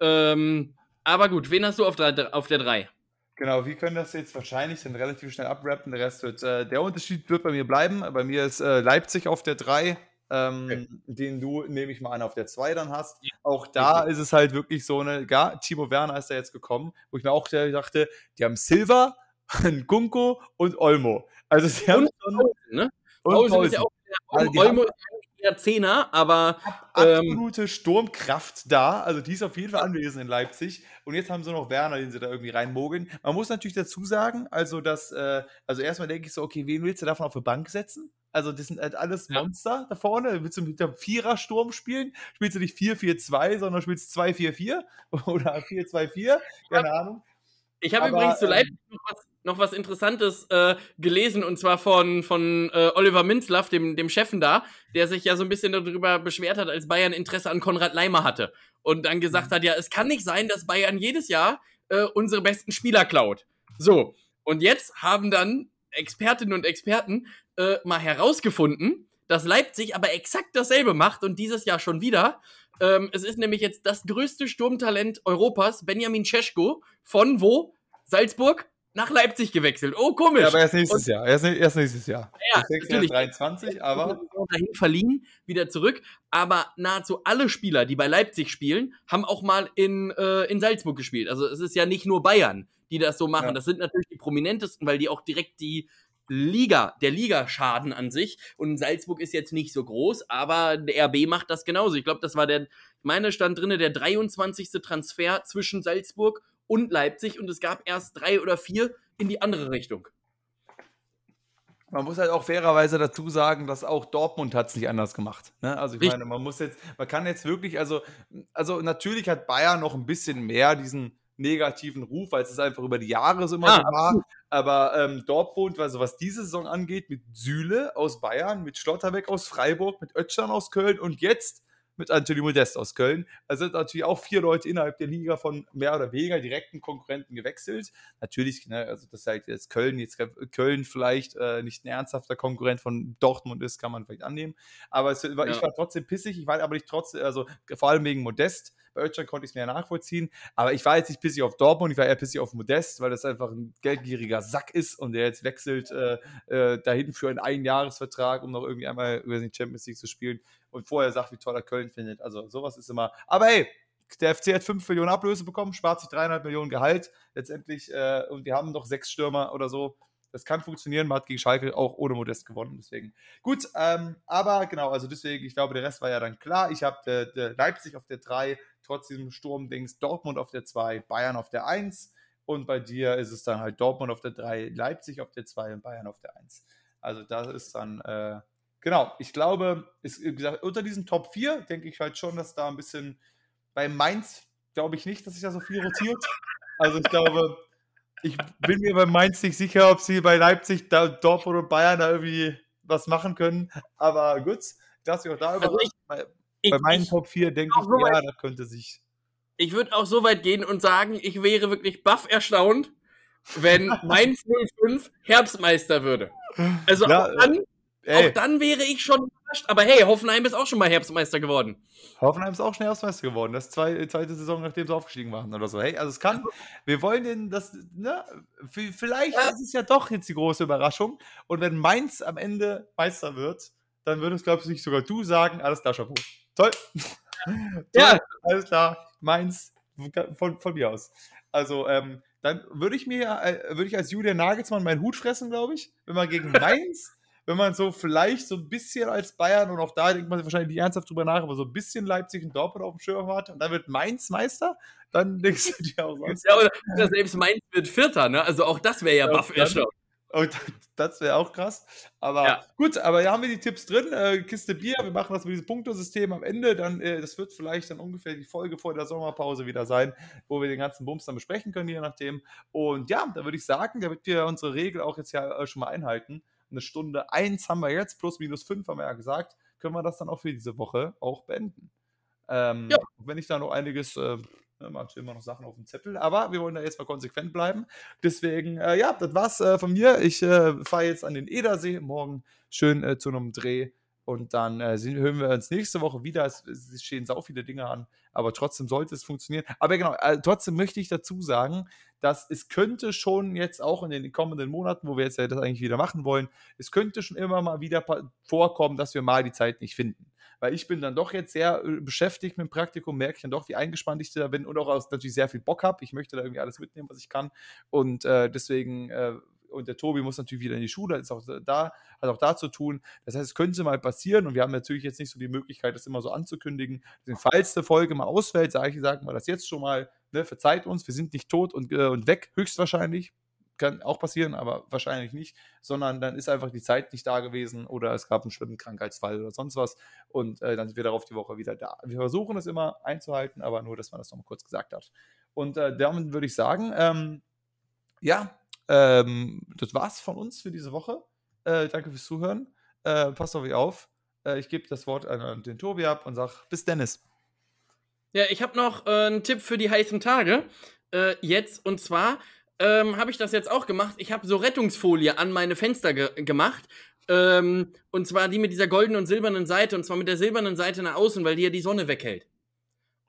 Ähm, aber gut, wen hast du auf, der, auf der 3? Genau, wir können das jetzt wahrscheinlich dann relativ schnell abrappen. Der Rest wird, äh, der Unterschied wird bei mir bleiben. Bei mir ist äh, Leipzig auf der 3, ähm, okay. den du, nehme ich mal an, auf der 2 dann hast. Auch da okay. ist es halt wirklich so eine, ja, Timo Werner ist da jetzt gekommen, wo ich mir auch dachte, die haben Silva, [LAUGHS] Gunko und Olmo. Also sie haben schon, Paulsen, ne? Und Paulsen ist ja auch also Olmo ist eher Zehner, aber ähm, absolute ähm, Sturmkraft da. Also die ist auf jeden Fall anwesend in Leipzig. Und jetzt haben sie noch Werner, den sie da irgendwie reinmogeln. Man muss natürlich dazu sagen, also dass, äh, also erstmal denke ich so, okay, wen willst du davon auf die Bank setzen? Also, das sind halt alles Monster ja. da vorne. Willst du mit dem Vierer-Sturm spielen? Spielst du nicht 4-4-2, sondern spielst 2-4-4 [LAUGHS] oder 4-2-4? Keine Ahnung. Ich habe übrigens zu ähm, Leipzig noch was, noch was Interessantes äh, gelesen und zwar von, von äh, Oliver Minzlaff, dem, dem Chefen da, der sich ja so ein bisschen darüber beschwert hat, als Bayern Interesse an Konrad Leimer hatte. Und dann gesagt mhm. hat: Ja, es kann nicht sein, dass Bayern jedes Jahr äh, unsere besten Spieler klaut. So. Und jetzt haben dann Expertinnen und Experten äh, mal herausgefunden, dass Leipzig aber exakt dasselbe macht und dieses Jahr schon wieder. Ähm, es ist nämlich jetzt das größte Sturmtalent Europas, Benjamin Cesko, von wo? Salzburg? Nach Leipzig gewechselt. Oh, komisch. Ja, aber erst nächstes und, Jahr. Erst, erst, nächstes Jahr. Ja, natürlich. 23, aber. Dahin verliehen, wieder zurück. Aber nahezu alle Spieler, die bei Leipzig spielen, haben auch mal in, äh, in Salzburg gespielt. Also es ist ja nicht nur Bayern, die das so machen. Ja. Das sind natürlich die prominentesten, weil die auch direkt die Liga, der Ligaschaden an sich. Und Salzburg ist jetzt nicht so groß, aber der RB macht das genauso. Ich glaube, das war der, meine stand drinne, der 23. Transfer zwischen Salzburg und Leipzig und es gab erst drei oder vier in die andere Richtung. Man muss halt auch fairerweise dazu sagen, dass auch Dortmund hat es nicht anders gemacht. Ne? Also ich Richtig. meine, man muss jetzt, man kann jetzt wirklich, also, also natürlich hat Bayern noch ein bisschen mehr diesen negativen Ruf, weil es einfach über die Jahre so immer ah, so war. Aber ähm, Dortmund, also was diese Saison angeht, mit Süle aus Bayern, mit Schlotterbeck aus Freiburg, mit Ötschern aus Köln und jetzt mit Anthony Modest aus Köln. Also sind natürlich auch vier Leute innerhalb der Liga von mehr oder weniger direkten Konkurrenten gewechselt. Natürlich, ne, also das halt jetzt Köln, jetzt Köln vielleicht äh, nicht ein ernsthafter Konkurrent von Dortmund ist, kann man vielleicht annehmen. Aber es, ja. ich war trotzdem pissig, ich war aber nicht trotzdem, also vor allem wegen Modest. Özcan konnte ich es mir ja nachvollziehen. Aber ich war jetzt nicht pissig auf Dortmund, ich war eher pissig auf Modest, weil das einfach ein geldgieriger Sack ist und der jetzt wechselt äh, äh, dahin für einen Einjahresvertrag, um noch irgendwie einmal über die Champions League zu spielen und vorher sagt, wie toll er Köln findet. Also sowas ist immer. Aber hey, der FC hat 5 Millionen Ablöse bekommen, spart sich 3,5 Millionen Gehalt letztendlich äh, und wir haben noch sechs Stürmer oder so. Das kann funktionieren. Man hat gegen Schalke auch ohne Modest gewonnen. Deswegen gut. Ähm, aber genau, also deswegen, ich glaube, der Rest war ja dann klar. Ich habe Leipzig auf der 3, trotz diesem Sturmdings, Dortmund auf der 2, Bayern auf der 1. Und bei dir ist es dann halt Dortmund auf der 3, Leipzig auf der 2 und Bayern auf der 1. Also das ist dann äh, genau, ich glaube, ist, wie gesagt, unter diesen Top 4 denke ich halt schon, dass da ein bisschen bei Mainz glaube ich nicht, dass sich da so viel rotiert. Also ich glaube, ich bin mir bei Mainz nicht sicher, ob sie bei Leipzig, da, Dortmund und Bayern da irgendwie was machen können. Aber gut, dass ich auch da also ich, bei, ich, bei meinen ich, Top 4 denke ich, so ja, da könnte sich. Ich würde auch so weit gehen und sagen, ich wäre wirklich baff erstaunt, wenn Mainz 05 [LAUGHS] Herbstmeister würde. Also ja, auch dann Ey. Auch dann wäre ich schon überrascht. Aber hey, Hoffenheim ist auch schon mal Herbstmeister geworden. Hoffenheim ist auch schon Herbstmeister geworden. Das ist zwei, zweite Saison, nachdem sie aufgestiegen waren oder so. Hey, also es kann, wir wollen den, das, ne, vielleicht ja. ist es ja doch jetzt die große Überraschung. Und wenn Mainz am Ende Meister wird, dann würdest, glaube ich, sogar du sagen, alles klar, Chapeau. [LAUGHS] Toll. ja. Toll. Alles klar. Mainz, von, von mir aus. Also, ähm, dann würde ich mir, äh, würde ich als Julian Nagelsmann meinen Hut fressen, glaube ich, wenn man gegen [LAUGHS] Mainz wenn man so vielleicht so ein bisschen als Bayern und auch da denkt man wahrscheinlich nicht ernsthaft drüber nach, aber so ein bisschen Leipzig und Dortmund auf dem Schirm hat und dann wird Mainz Meister, dann denkst du dir auch so. Ja, oder selbst Mainz wird Vierter, ne? Also auch das wäre ja, ja Buff. Und das wäre auch krass. Aber ja. gut, aber ja haben wir die Tipps drin. Äh, Kiste Bier, wir machen das mit diesem Punktosystem am Ende. Dann, äh, das wird vielleicht dann ungefähr die Folge vor der Sommerpause wieder sein, wo wir den ganzen Bums dann besprechen können, je nachdem. Und ja, da würde ich sagen, damit wir unsere Regel auch jetzt ja äh, schon mal einhalten, eine Stunde eins haben wir jetzt, plus minus fünf haben wir ja gesagt, können wir das dann auch für diese Woche auch beenden. Ähm, ja. Wenn ich da noch einiges, äh, man immer noch Sachen auf dem Zettel, aber wir wollen da jetzt mal konsequent bleiben. Deswegen, äh, ja, das war's äh, von mir. Ich äh, fahre jetzt an den Edersee morgen schön äh, zu einem Dreh und dann äh, hören wir uns nächste Woche wieder. Es, es stehen sau viele Dinge an, aber trotzdem sollte es funktionieren. Aber genau, äh, trotzdem möchte ich dazu sagen, dass es könnte schon jetzt auch in den kommenden Monaten, wo wir jetzt ja das eigentlich wieder machen wollen, es könnte schon immer mal wieder vorkommen, dass wir mal die Zeit nicht finden. Weil ich bin dann doch jetzt sehr äh, beschäftigt mit dem Praktikum, merke ich dann doch, wie eingespannt ich da bin und auch natürlich sehr viel Bock habe. Ich möchte da irgendwie alles mitnehmen, was ich kann. Und äh, deswegen äh, und der Tobi muss natürlich wieder in die Schule, ist auch da, hat auch da zu tun. Das heißt, es könnte mal passieren und wir haben natürlich jetzt nicht so die Möglichkeit, das immer so anzukündigen. Deswegen, falls die Folge mal ausfällt, sage ich, sagen wir das jetzt schon mal, ne, verzeiht uns, wir sind nicht tot und, äh, und weg, höchstwahrscheinlich. Kann auch passieren, aber wahrscheinlich nicht, sondern dann ist einfach die Zeit nicht da gewesen oder es gab einen schlimmen Krankheitsfall oder sonst was und äh, dann sind wir darauf die Woche wieder da. Wir versuchen es immer einzuhalten, aber nur, dass man das nochmal kurz gesagt hat. Und äh, damit würde ich sagen, ähm, ja, ähm, das war's von uns für diese Woche. Äh, danke fürs Zuhören. Äh, passt auf euch auf. Äh, ich gebe das Wort an den Tobi ab und sage bis Dennis. Ja, ich habe noch äh, einen Tipp für die heißen Tage. Äh, jetzt und zwar ähm, habe ich das jetzt auch gemacht. Ich habe so Rettungsfolie an meine Fenster ge gemacht. Ähm, und zwar die mit dieser goldenen und silbernen Seite. Und zwar mit der silbernen Seite nach außen, weil die ja die Sonne weghält.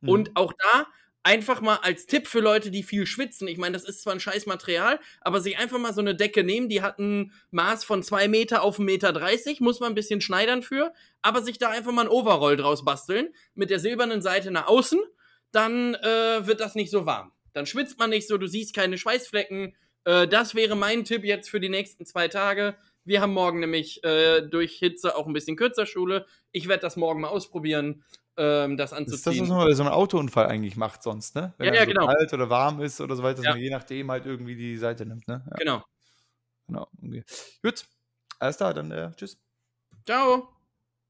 Mhm. Und auch da einfach mal als Tipp für Leute, die viel schwitzen. Ich meine, das ist zwar ein scheiß Material, aber sich einfach mal so eine Decke nehmen, die hat ein Maß von 2 Meter auf 1,30 Meter, muss man ein bisschen schneidern für, aber sich da einfach mal ein Overall draus basteln, mit der silbernen Seite nach außen, dann äh, wird das nicht so warm. Dann schwitzt man nicht so, du siehst keine Schweißflecken. Äh, das wäre mein Tipp jetzt für die nächsten zwei Tage. Wir haben morgen nämlich äh, durch Hitze auch ein bisschen kürzer Schule. Ich werde das morgen mal ausprobieren ähm, das anzuziehen. Das ist das, was man bei so einem Autounfall eigentlich macht sonst, ne? Wenn ja, ja, so genau. kalt oder warm ist oder so weiter, dass ja. man je nachdem halt irgendwie die Seite nimmt, ne? Ja. Genau. Genau. Okay. Gut. Alles klar, dann äh, tschüss. Ciao.